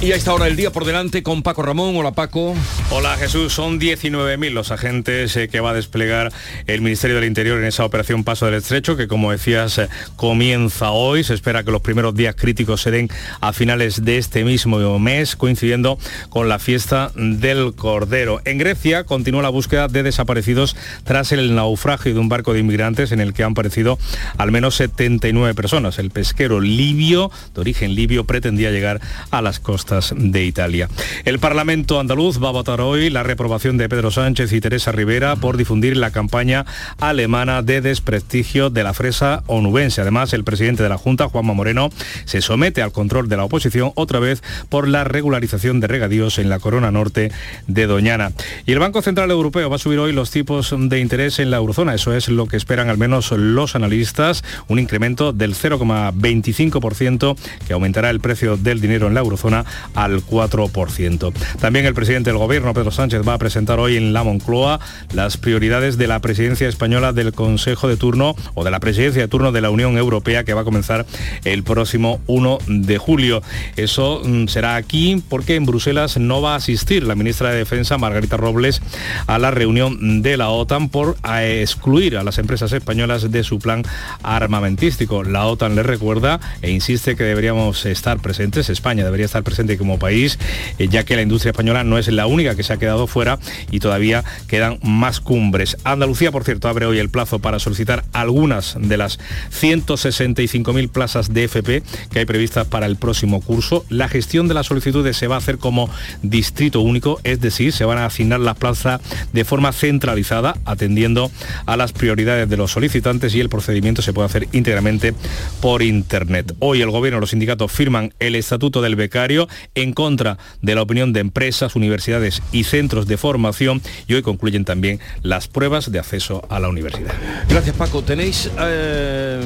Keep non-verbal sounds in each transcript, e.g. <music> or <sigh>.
Y a esta hora del día por delante con Paco Ramón. Hola Paco. Hola Jesús, son 19.000 los agentes eh, que va a desplegar el Ministerio del Interior en esa operación Paso del Estrecho, que como decías eh, comienza hoy. Se espera que los primeros días críticos se den a finales de este mismo mes, coincidiendo con la fiesta del Cordero. En Grecia continúa la búsqueda de desaparecidos tras el naufragio de un barco de inmigrantes en el que han aparecido al menos 79 personas. El pesquero libio, de origen libio, pretendía llegar a las costas de Italia. El Parlamento andaluz va a votar hoy la reprobación de Pedro Sánchez y Teresa Rivera por difundir la campaña alemana de desprestigio de la fresa onubense. Además, el presidente de la Junta, Juanma Moreno, se somete al control de la oposición otra vez por la regularización de regadíos en la corona norte de Doñana. Y el Banco Central Europeo va a subir hoy los tipos de interés en la eurozona. Eso es lo que esperan al menos los analistas, un incremento del 0,25% que aumentará el precio del dinero en la eurozona al 4%. También el presidente del gobierno, Pedro Sánchez, va a presentar hoy en la Moncloa las prioridades de la presidencia española del Consejo de Turno o de la presidencia de turno de la Unión Europea que va a comenzar el próximo 1 de julio. Eso mm, será aquí porque en Bruselas no va a asistir la ministra de Defensa, Margarita Robles, a la reunión de la OTAN por excluir a las empresas españolas de su plan armamentístico. La OTAN le recuerda e insiste que deberíamos estar presentes, España debería estar presente como país, eh, ya que la industria española no es la única que se ha quedado fuera y todavía quedan más cumbres. Andalucía, por cierto, abre hoy el plazo para solicitar algunas de las 165.000 plazas de FP que hay previstas para el próximo curso. La gestión de las solicitudes se va a hacer como distrito único, es decir, se van a asignar las plazas de forma centralizada, atendiendo a las prioridades de los solicitantes y el procedimiento se puede hacer íntegramente por Internet. Hoy el Gobierno y los sindicatos firman el Estatuto del Becario en contra de la opinión de empresas, universidades y centros de formación y hoy concluyen también las pruebas de acceso a la universidad. Gracias Paco. ¿Tenéis eh,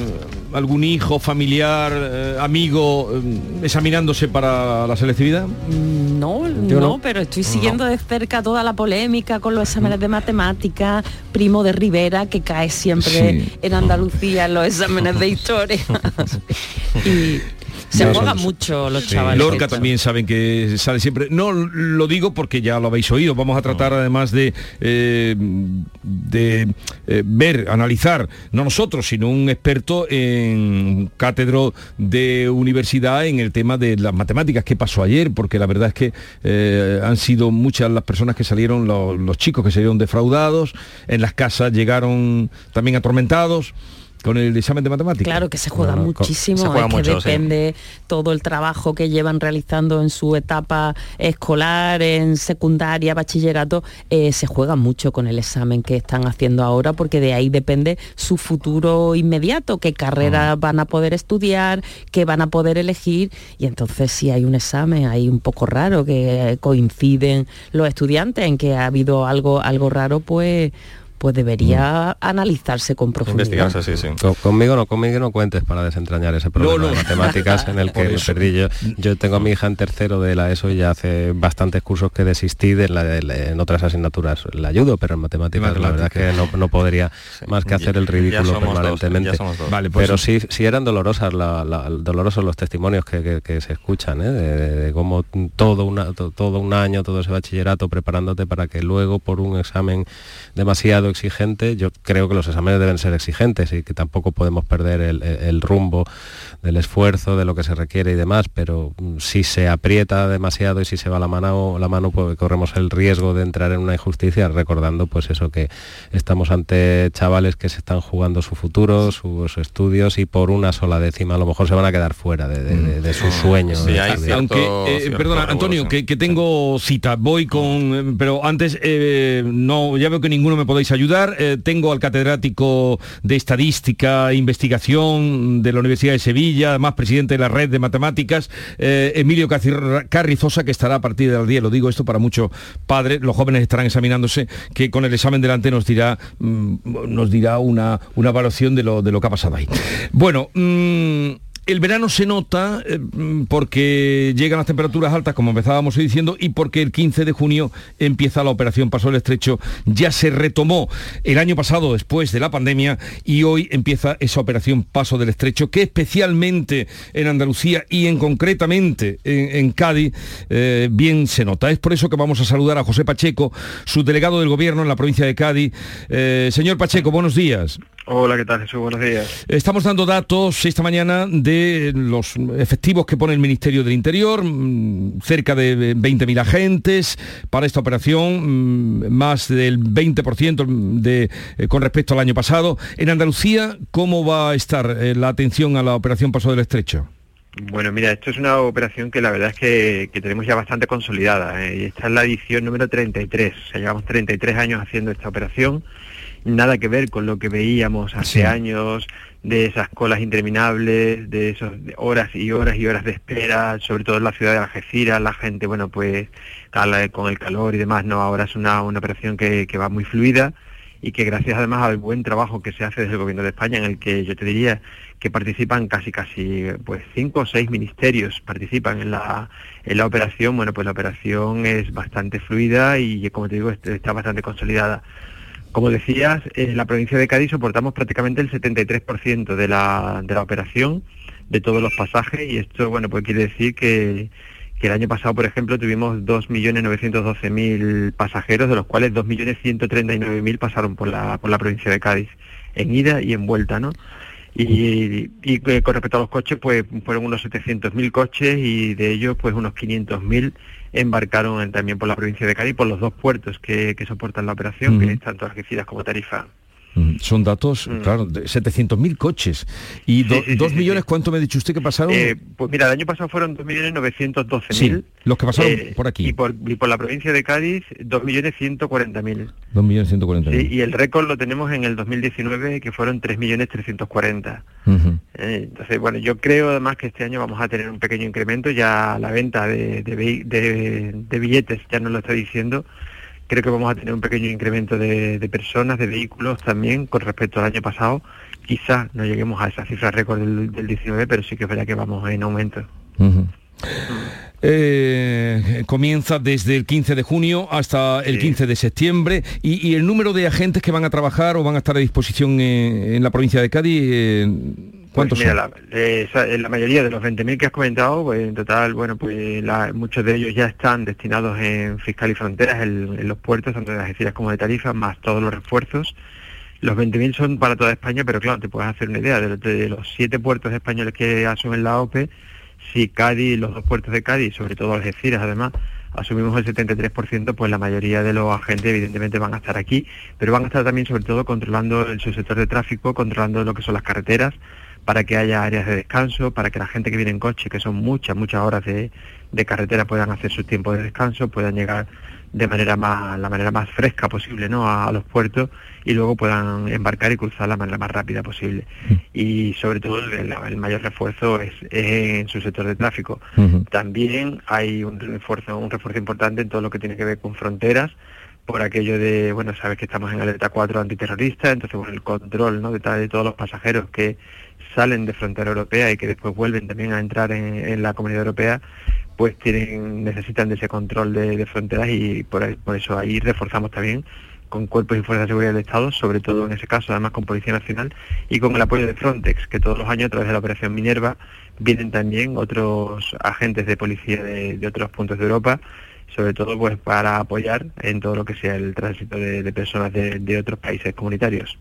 algún hijo, familiar, eh, amigo eh, examinándose para la selectividad? Mm, no, no, pero estoy siguiendo de cerca toda la polémica con los exámenes de matemática, primo de Rivera, que cae siempre en Andalucía en los exámenes de historia. <laughs> <laughs> y se juega mucho los chavales. Lorca también saben que sale siempre. No lo digo porque ya lo habéis oído. Vamos a tratar además de, eh, de eh, ver, analizar, no nosotros, sino un experto en cátedro de universidad en el tema de las matemáticas. ¿Qué pasó ayer? Porque la verdad es que eh, han sido muchas las personas que salieron, los, los chicos que salieron defraudados, en las casas llegaron también atormentados con el examen de matemáticas. Claro que se juega muchísimo, es que depende todo el trabajo que llevan realizando en su etapa escolar, en secundaria, bachillerato, eh, se juega mucho con el examen que están haciendo ahora porque de ahí depende su futuro inmediato, qué carrera van a poder estudiar, qué van a poder elegir y entonces si hay un examen ahí un poco raro que coinciden los estudiantes en que ha habido algo, algo raro, pues pues debería analizarse con profundidad. sí, sí. conmigo no, conmigo no cuentes para desentrañar ese problema de matemáticas en el <laughs> que me perdí yo. Yo tengo a mi hija en tercero de la ESO y ya hace bastantes cursos que desistí de la, en otras asignaturas. Le ayudo, pero en matemáticas la verdad es que no, podría más que hacer el ridículo permanentemente. Vale, pues pero sí, sí eran dolorosas dolorosos los testimonios que, se escuchan, ¿eh? de, cómo todo, una, todo un año, todo ese bachillerato preparándote para que luego por un examen demasiado exigente, yo creo que los exámenes deben ser exigentes y que tampoco podemos perder el, rumbo del esfuerzo, de lo que se requiere y demás, pero mm, si se aprieta demasiado y si se va la mano, la mano pues corremos el riesgo de entrar en una injusticia, recordando pues eso que estamos ante chavales que se están jugando su futuro, sus estudios y por una sola décima a lo mejor se van a quedar fuera de, sus sueños. Aunque, eh, perdona, Antonio, que, tengo cita, voy con, eh, pero antes eh, no, ya veo que ninguno me podéis ayudar. Eh, tengo al catedrático de Estadística e Investigación de la Universidad de Sevilla, además presidente de la red de matemáticas, eh, Emilio Carrizosa, que estará a partir del día, lo digo esto para muchos padres, los jóvenes estarán examinándose, que con el examen delante nos dirá, mm, nos dirá una, una evaluación de lo, de lo que ha pasado ahí. Bueno, mm, el verano se nota eh, porque llegan las temperaturas altas, como empezábamos diciendo, y porque el 15 de junio empieza la operación Paso del Estrecho. Ya se retomó el año pasado después de la pandemia y hoy empieza esa operación Paso del Estrecho, que especialmente en Andalucía y en concretamente en, Cádiz, eh, bien se nota. Es por eso que vamos a saludar a José Pacheco, su delegado del gobierno en la provincia de Cádiz. Eh, señor Pacheco, buenos días. Hola, ¿qué tal Jesús? Buenos días. Estamos dando datos esta mañana de los efectivos que pone el Ministerio del Interior, mm, cerca de 20.000 agentes para esta operación, mm, más del 20% de, eh, con respecto al año pasado. En Andalucía, ¿cómo va a estar eh, la atención a la operación Paso del Estrecho? Bueno, mira, esto es una operación que la verdad es que, tenemos ya bastante consolidada. ¿eh? esta es la edición número 33. O sea, llevamos 33 años haciendo esta operación nada que ver con lo que veíamos hace años, de esas colas interminables, de esas horas y horas y horas de espera, sobre todo en la ciudad de Algeciras, la gente, bueno, pues con el calor y demás, no, ahora es una, una operación que, que va muy fluida y que gracias además al buen trabajo que se hace desde el gobierno de España, en el que yo te diría que participan casi casi pues cinco o seis ministerios participan en la, en la operación, bueno pues la operación es bastante fluida y como te digo está bastante consolidada. Como decías, en la provincia de Cádiz soportamos prácticamente el 73% de la, de la operación, de todos los pasajes, y esto, bueno, pues quiere decir que, el año pasado, por ejemplo, tuvimos 2.912.000 pasajeros, de los cuales 2.139.000 pasaron por la, por la provincia de Cádiz, en ida y en vuelta, ¿no? Y, y, eh, con respecto a los coches, pues fueron unos 700.000 coches y de ellos, pues unos 500.000 embarcaron también por la provincia de Cádiz, por los dos puertos que, soportan la operación, que es tanto Algeciras como Tarifa. Mm, son datos, mm. claro, de 700.000 coches. ¿Y dos millones cuánto me ha dicho usted que pasaron? Eh, pues mira, el año pasado fueron 2.912.000. los que pasaron eh, por aquí. Y por, y por la provincia de Cádiz, 2.140.000. 2.140.000. Sí, y el récord lo tenemos en el 2019, que fueron 3.340.000. Eh, entonces, bueno, yo creo además que este año vamos a tener un pequeño incremento, ya la venta de, de billetes ya nos lo está diciendo, creo que vamos a tener un pequeño incremento de, personas, de vehículos también con respecto al año pasado. Quizá no lleguemos a esa cifra récord del, 19, pero sí que es verdad que vamos en aumento. Eh, comienza desde el 15 de junio hasta el 15 de septiembre y, el número de agentes que van a trabajar o van a estar a disposición en, la provincia de Cádiz eh, ¿Cuántos pues La, eh, la, mayoría de los 20.000 que has comentado, pues en total, bueno, pues muchos de ellos ya están destinados en Fiscal y Fronteras, en, los puertos, tanto de Algeciras como de Tarifa, más todos los refuerzos. Los 20.000 son para toda España, pero claro, te puedes hacer una idea, de, los siete puertos españoles que asumen la OPE, si Cádiz, los dos puertos de Cádiz, sobre todo Algeciras además, asumimos el 73%, pues la mayoría de los agentes evidentemente van a estar aquí, pero van a estar también sobre todo controlando el subsector de tráfico, controlando lo que son las carreteras, para que haya áreas de descanso, para que la gente que viene en coche, que son muchas, muchas horas de, carretera, puedan hacer su tiempo de descanso, puedan llegar de manera más, la manera más fresca posible ¿no? a, los puertos y luego puedan embarcar y cruzar la manera más rápida posible. Mm. Y sobre todo el, mayor refuerzo es, en su sector de tráfico. También hay un refuerzo, un refuerzo importante en todo lo que tiene que ver con fronteras, por aquello de, bueno, sabes que estamos en alerta 4 antiterrorista, entonces bueno, el control ¿no? de, de todos los pasajeros que salen de frontera europea y que después vuelven también a entrar en, la comunidad europea, pues tienen, necesitan de ese control de, fronteras y por, por, eso ahí reforzamos también con cuerpos y fuerzas de seguridad del Estado, sobre todo en ese caso, además con Policía Nacional y con el apoyo de Frontex, que todos los años a través de la Operación Minerva vienen también otros agentes de policía de, de otros puntos de Europa sobre todo pues para apoyar en todo lo que sea el tránsito de, personas de, otros países comunitarios.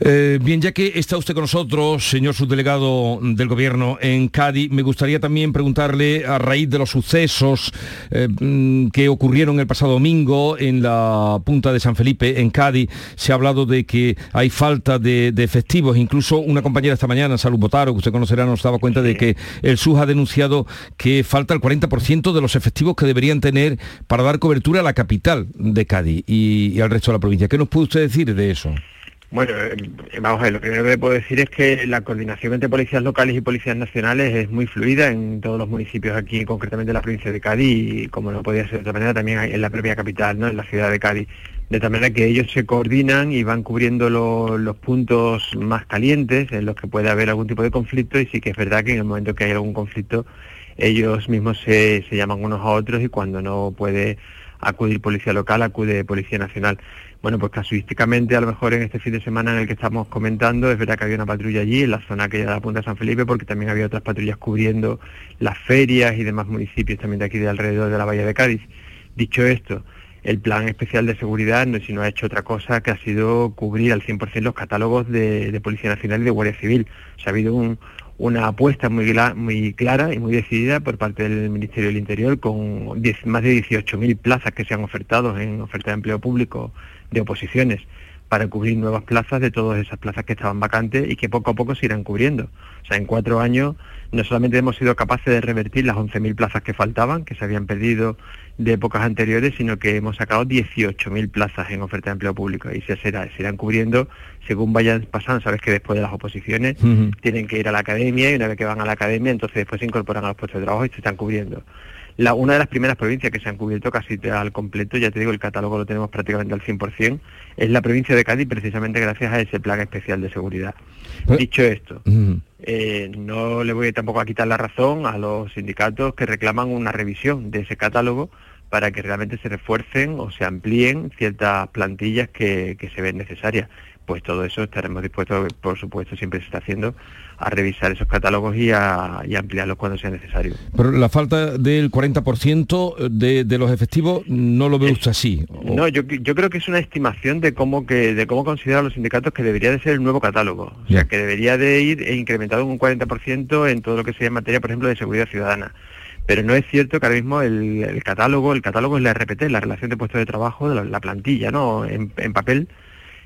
Eh, bien, ya que está usted con nosotros, señor subdelegado del Gobierno en Cádiz, me gustaría también preguntarle, a raíz de los sucesos eh, mm, que ocurrieron el pasado domingo en la punta de San Felipe, en Cádiz, se ha hablado de que hay falta de, efectivos, incluso una compañera esta mañana, Salud Botaro, que usted conocerá, nos daba cuenta de que el SUS ha denunciado que falta el 40% de los efectivos que deberían tener para dar cobertura a la capital de Cádiz y, al resto de la provincia. ¿Qué nos puede usted decir de eso? Bueno, eh, vamos a ver, lo primero que puedo decir es que la coordinación entre policías locales y policías nacionales es muy fluida en todos los municipios aquí, concretamente en la provincia de Cádiz y como no podía ser de otra manera también en la propia capital, ¿no? en la ciudad de Cádiz. de tal manera que ellos se coordinan y van cubriendo los puntos más calientes en los que puede haber algún tipo de conflicto y sí que es verdad que en el momento que hay algún conflicto ellos mismos se, se llaman unos a otros y cuando no puede acudir policía local, acude policía nacional. Bueno, pues casuísticamente, a lo mejor en este fin de semana en el que estamos comentando, es verdad que había una patrulla allí, en la zona que de la Punta de San Felipe, porque también había otras patrullas cubriendo las ferias y demás municipios también de aquí de alrededor de la Bahía de Cádiz. Dicho esto, el plan especial de seguridad no, si no ha hecho otra cosa que ha sido cubrir al 100% los catálogos de, Policía Nacional y de Guardia Civil. O sea, ha habido una apuesta muy, muy clara y muy decidida por parte del Ministerio del Interior con más de 18.000 plazas que se han ofertado en oferta de empleo público de oposiciones para cubrir nuevas plazas de todas esas plazas que estaban vacantes y que poco a poco se irán cubriendo. O sea, en cuatro años no solamente hemos sido capaces de revertir las 11.000 plazas que faltaban, que se habían perdido de épocas anteriores, sino que hemos sacado 18.000 plazas en oferta de empleo público y se, será, se irán cubriendo según vayan pasando. Sabes que después de las oposiciones tienen que ir a la academia y una vez que van a la academia, entonces después se incorporan a los puestos de trabajo y se están cubriendo una de las primeras provincias que se han cubierto casi al completo, ya te digo, el catálogo lo tenemos prácticamente al 100%, es la provincia de Cádiz precisamente gracias a ese plan especial de seguridad. Pues, Dicho esto, eh, no le voy tampoco a quitar la razón a los sindicatos que reclaman una revisión de ese catálogo para que realmente se refuercen o se amplíen ciertas plantillas que, que se ven necesarias. Pues todo eso estaremos dispuestos, por supuesto, siempre se está haciendo a revisar esos catálogos y a, ampliarlos cuando sea necesario. Pero la falta del 40% de, de los efectivos no lo ve usted así. No, yo, yo creo que es una estimación de cómo que de cómo consideran los sindicatos que debería de ser el nuevo catálogo. O sea, que debería de ir incrementado en un 40% en todo lo que sea en materia, por ejemplo, de seguridad ciudadana pero no es cierto que ahora mismo el, catálogo, el catálogo es la RPT, la relación de puestos de trabajo de la, plantilla, ¿no? En, en papel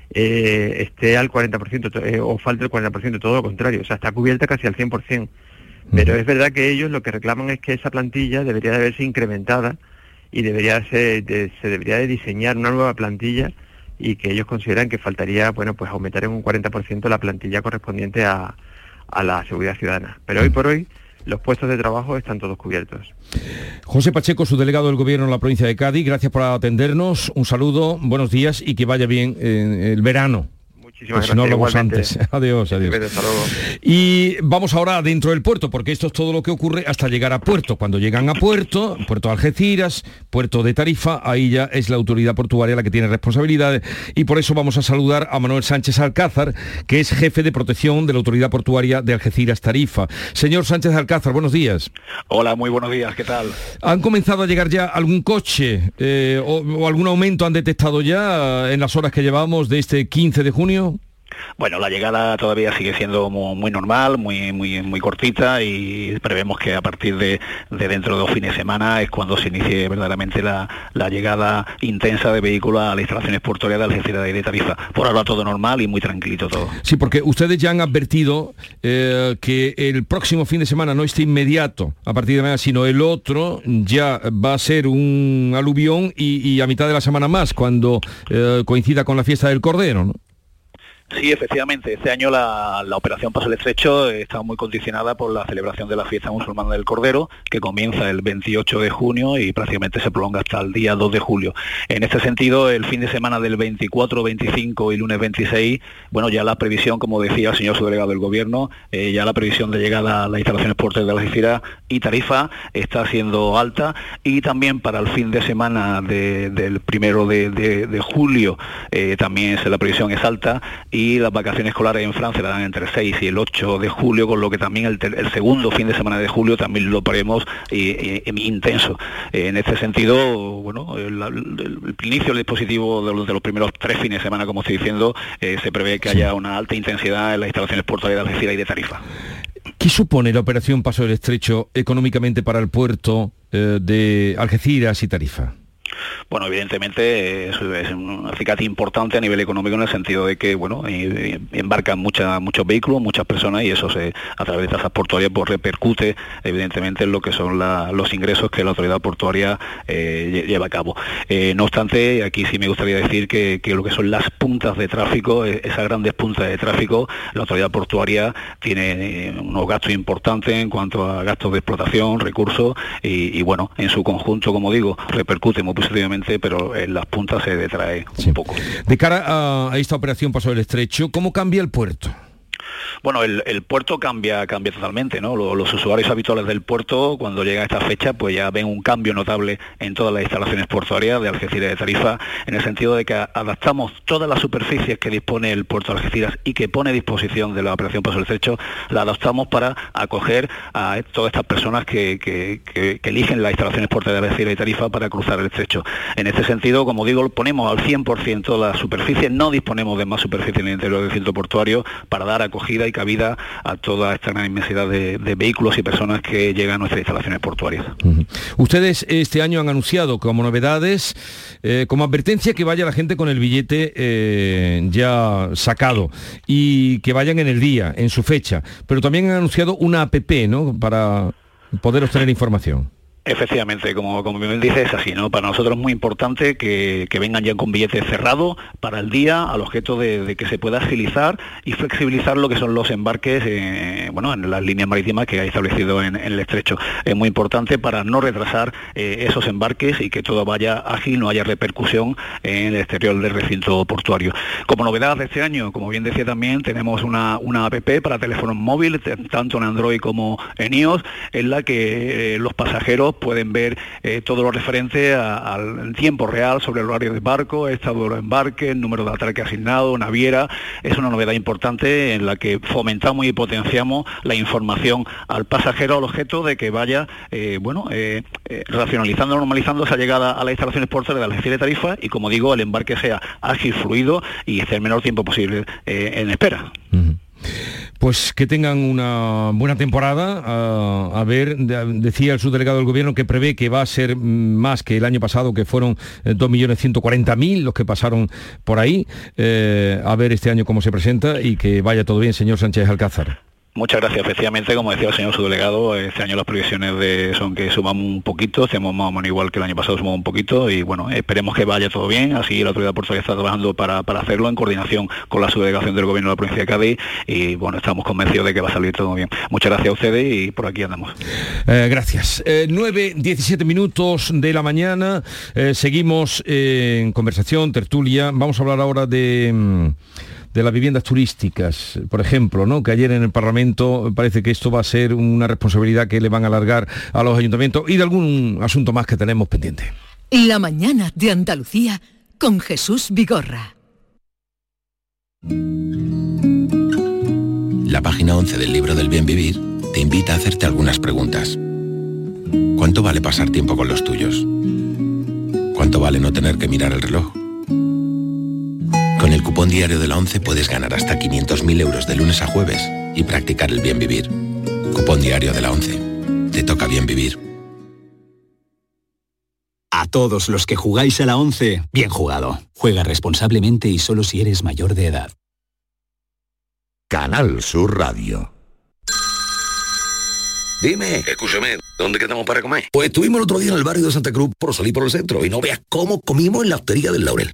eh, esté al 40% eh, o falte el 40%, todo lo contrario, o sea, está cubierta casi al 100%. Pero es verdad que ellos lo que reclaman es que esa plantilla debería de haberse incrementada y debería ser, se debería de diseñar una nueva plantilla y que ellos consideran que faltaría, bueno, pues aumentar en un 40% la plantilla correspondiente a, a la seguridad ciudadana. Pero hoy por hoy los puestos de trabajo están todos cubiertos. José Pacheco, su delegado del Gobierno en la provincia de Cádiz, gracias por atendernos, un saludo, buenos días y que vaya bien el verano. Muchísimas pues gracias. no antes. <laughs> Adiós, adiós. Y vamos ahora dentro del puerto, porque esto es todo lo que ocurre hasta llegar a puerto. Cuando llegan a puerto, puerto de Algeciras, puerto de Tarifa, ahí ya es la autoridad portuaria la que tiene responsabilidades. Y por eso vamos a saludar a Manuel Sánchez Alcázar, que es jefe de protección de la autoridad portuaria de Algeciras Tarifa. Señor Sánchez Alcázar, buenos días. Hola, muy buenos días, ¿qué tal? ¿Han comenzado a llegar ya algún coche eh, o algún aumento han detectado ya en las horas que llevamos de este 15 de junio? Bueno, la llegada todavía sigue siendo muy, normal, muy, muy, muy cortita y prevemos que a partir de, dentro de dos fines de semana es cuando se inicie verdaderamente la, llegada intensa de vehículos a las instalaciones portuarias de Algeciras de Tarifa. Por ahora todo normal y muy tranquilito todo. Sí, porque ustedes ya han advertido eh, que el próximo fin de semana, no este inmediato, a partir de mañana, sino el otro, ya va a ser un aluvión y, a mitad de la semana más, cuando eh, coincida con la fiesta del Cordero, ¿no? Sí, efectivamente. Este año la, operación Paso el Estrecho está muy condicionada por la celebración de la fiesta musulmana del Cordero, que comienza el 28 de junio y prácticamente se prolonga hasta el día 2 de julio. En este sentido, el fin de semana del 24, 25 y lunes 26, bueno, ya la previsión, como decía el señor subdelegado del Gobierno, eh, ya la previsión de llegada a las instalaciones portuarias de la Algeciras y Tarifa está siendo alta y también para el fin de semana del primero de, julio eh, también la previsión es alta y las vacaciones escolares en Francia dan entre el 6 y el 8 de julio, con lo que también el, segundo fin de semana de julio también lo paremos intenso. en este sentido, bueno, el, inicio del dispositivo de los, primeros tres fines de semana, como estoy diciendo, eh, se prevé que haya una alta intensidad en las instalaciones portuarias de Algeciras y de Tarifa. ¿Qué supone la operación Paso del Estrecho económicamente para el puerto eh, de Algeciras y Tarifa? Bueno, evidentemente es, un acicate importante a nivel económico en el sentido de que, bueno, eh, embarcan muchos vehículos, muchas personas y eso se, a través de tasas portuarias pues repercute evidentemente en lo que son los ingresos que la autoridad portuaria eh, lleva a cabo. Eh, no obstante, aquí sí me gustaría decir que, lo que son las puntas de tráfico, esas grandes puntas de tráfico, la autoridad portuaria tiene unos gastos importantes en cuanto a gastos de explotación, recursos y, y bueno, en su conjunto, como digo, repercute muy muy positivamente, pero en las puntas se detrae un poco. De cara a esta operación Paso del Estrecho, ¿cómo cambia el puerto? Bueno, el, puerto cambia, cambia totalmente, ¿no? Los, usuarios habituales del puerto, cuando llega esta fecha, pues ya ven un cambio notable en todas las instalaciones portuarias de Algeciras de Tarifa, en el sentido de que adaptamos todas las superficies que dispone el puerto de Algeciras y que pone a disposición de la operación Paso del Estrecho, la adaptamos para acoger a todas estas personas que, eligen las instalaciones portuarias de Algeciras y Tarifa para cruzar el estrecho. En este sentido, como digo, ponemos al 100% la superficie, no disponemos de más superficie en el interior del centro portuario para dar acogida y cabida a toda esta gran inmensidad de, vehículos y personas que llegan a nuestras instalaciones portuarias. Ustedes este año han anunciado como novedades, eh, como advertencia que vaya la gente con el billete eh, ya sacado y que vayan en el día, en su fecha, pero también han anunciado una app, ¿no? Para poder obtener información. Efectivamente, como, como bien dice, es así, ¿no? Para nosotros es muy importante que, vengan ya con billete cerrado para el día, al objeto de, que se pueda agilizar y flexibilizar lo que son los embarques, eh, bueno, en las líneas marítimas que ha establecido en, el estrecho. Es muy importante para no retrasar eh, esos embarques y que todo vaya ágil, no haya repercusión en el exterior del recinto portuario. Como novedad de este año, como bien decía también, tenemos una, una app para teléfonos móviles, tanto en Android como en iOS, en la que eh, los pasajeros pueden ver eh, todo lo referente al tiempo real sobre el horario de barco, estado de los embarques, número de atraque asignado, naviera. Es una novedad importante en la que fomentamos y potenciamos la información al pasajero, al objeto de que vaya, eh, bueno, eh, racionalizando, normalizando esa llegada a las instalaciones portuarias de la de tarifa y, como digo, el embarque sea ágil, fluido y esté el menor tiempo posible en espera. Pues que tengan una buena temporada. a ver, decía el subdelegado del gobierno que prevé que va a ser más que el año pasado, que fueron 2.140.000 eh, los que pasaron por ahí. Eh, a ver este año cómo se presenta y que vaya todo bien, señor Sánchez Alcázar. Muchas gracias. Efectivamente, como decía el señor subdelegado, este año las previsiones de, son que sumamos un poquito, hacemos más o menos igual que el año pasado, sumamos un poquito y bueno, esperemos que vaya todo bien. Así la autoridad portuaria está trabajando para, hacerlo en coordinación con la subdelegación del gobierno de la provincia de Cádiz y bueno, estamos convencidos de que va a salir todo bien. Muchas gracias a ustedes y por aquí andamos. Eh, gracias. 9, 17 minutos de la mañana. Eh, seguimos en conversación, tertulia. Vamos a hablar ahora de... Mm, de las viviendas turísticas, por ejemplo, ¿no? que ayer en el Parlamento parece que esto va a ser una responsabilidad que le van a alargar a los ayuntamientos y de algún asunto más que tenemos pendiente. La mañana de Andalucía con Jesús Vigorra. La página 11 del libro del bien vivir te invita a hacerte algunas preguntas. ¿Cuánto vale pasar tiempo con los tuyos? ¿Cuánto vale no tener que mirar el reloj? Con el cupón diario de la 11 puedes ganar hasta 500.000 euros de lunes a jueves y practicar el bien vivir. Cupón diario de la 11. Te toca bien vivir. A todos los que jugáis a la 11, bien jugado. Juega responsablemente y solo si eres mayor de edad. Canal Sur Radio. Dime, escúchame, ¿dónde quedamos para comer? Pues estuvimos el otro día en el barrio de Santa Cruz por salir por el centro y no veas cómo comimos en la hostería del Laurel.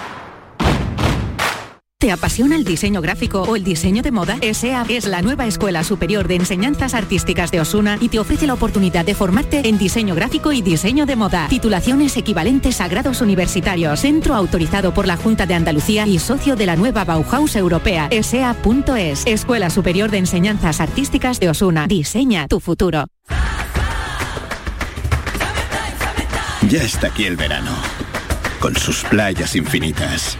¿Te apasiona el diseño gráfico o el diseño de moda? ESEA es la nueva Escuela Superior de Enseñanzas Artísticas de Osuna y te ofrece la oportunidad de formarte en diseño gráfico y diseño de moda. Titulaciones equivalentes a grados universitarios. Centro autorizado por la Junta de Andalucía y socio de la nueva Bauhaus Europea. ESEA.es. Escuela Superior de Enseñanzas Artísticas de Osuna. Diseña tu futuro. Ya está aquí el verano, con sus playas infinitas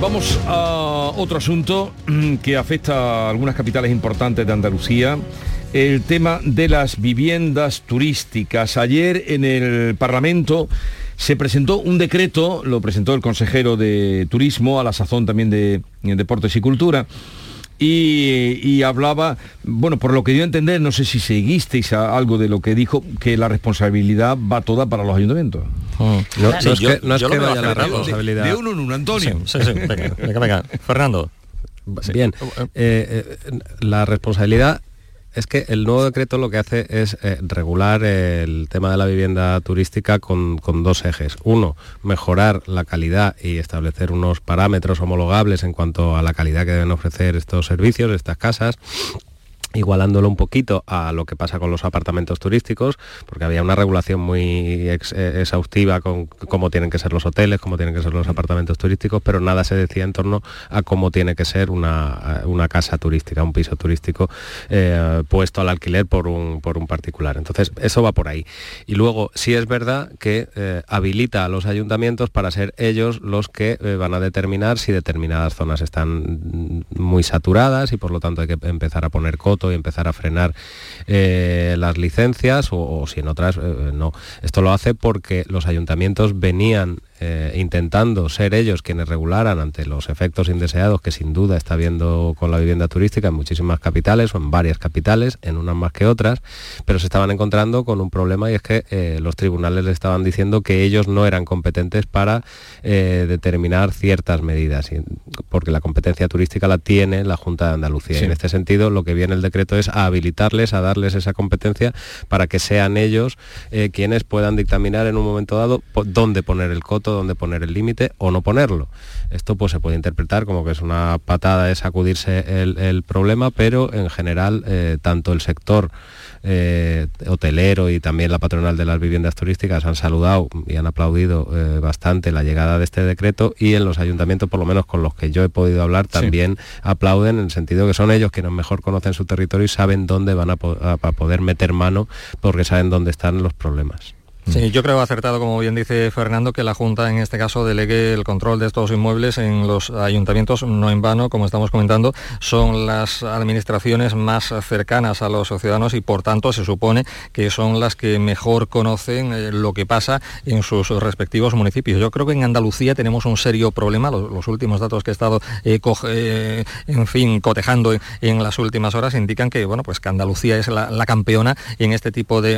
Vamos a otro asunto mm, que afecta a algunas capitales importantes de Andalucía. El tema de las viviendas turísticas. Ayer en el Parlamento se presentó un decreto, lo presentó el consejero de Turismo, a la sazón también de Deportes y Cultura, y, hablaba, bueno, por lo que dio a entender, no sé si seguisteis algo de lo que dijo, que la responsabilidad va toda para los ayuntamientos. No, es que, no es que vaya la responsabilidad. De, uno en uno, Antonio. Sí, sí, venga, venga, venga. Fernando. Bien, eh, eh, la responsabilidad es que el nuevo decreto lo que hace es eh, regular el tema de la vivienda turística con, con, dos ejes. Uno, mejorar la calidad y establecer unos parámetros homologables en cuanto a la calidad que deben ofrecer estos servicios, estas casas igualándolo un poquito a lo que pasa con los apartamentos turísticos, porque había una regulación muy eh, exhaustiva con cómo tienen que ser los hoteles, cómo tienen que ser los apartamentos turísticos, pero nada se decía en torno a cómo tiene que ser una, una casa turística, un piso turístico eh, puesto al alquiler por un, por un particular. Entonces, eso va por ahí. Y luego, sí es verdad que eh, habilita a los ayuntamientos para ser ellos los que van a determinar si determinadas zonas están muy saturadas y por lo tanto hay que empezar a poner cotos y empezar a frenar eh, las licencias o, si en otras eh, no. Esto lo hace porque los ayuntamientos venían eh, intentando ser ellos quienes regularan ante los efectos indeseados que sin duda está habiendo con la vivienda turística en muchísimas capitales o en varias capitales, en unas más que otras, pero se estaban encontrando con un problema y es que eh, los tribunales le estaban diciendo que ellos no eran competentes para eh, determinar ciertas medidas, porque la competencia turística la tiene la Junta de Andalucía. Y en este sentido lo que viene el decreto es a habilitarles, a darles esa competencia para que sean ellos quienes puedan dictaminar en un momento dado dónde poner el coto dónde poner el límite o no ponerlo. Esto pues se puede interpretar como que es una patada de sacudirse el, problema, pero en general eh, tanto el sector eh, hotelero y también la patronal de las viviendas turísticas han saludado y han aplaudido eh, bastante la llegada de este decreto y en los ayuntamientos, por lo menos con los que yo he podido hablar, también aplauden en el sentido que son ellos quienes mejor conocen su territorio y saben dónde van a poder meter mano porque saben dónde están los problemas. Sí, yo creo acertado, como bien dice Fernando, que la Junta en este caso delegue el control de estos inmuebles en los ayuntamientos, no en vano, como estamos comentando, son las administraciones más cercanas a los ciudadanos y por tanto se supone que son las que mejor conocen eh, lo que pasa en sus respectivos municipios. Yo creo que en Andalucía tenemos un serio problema, los, últimos datos que he estado, eh, eh, en fin, cotejando en, las últimas horas indican que, bueno, pues que Andalucía es la, campeona en este tipo de,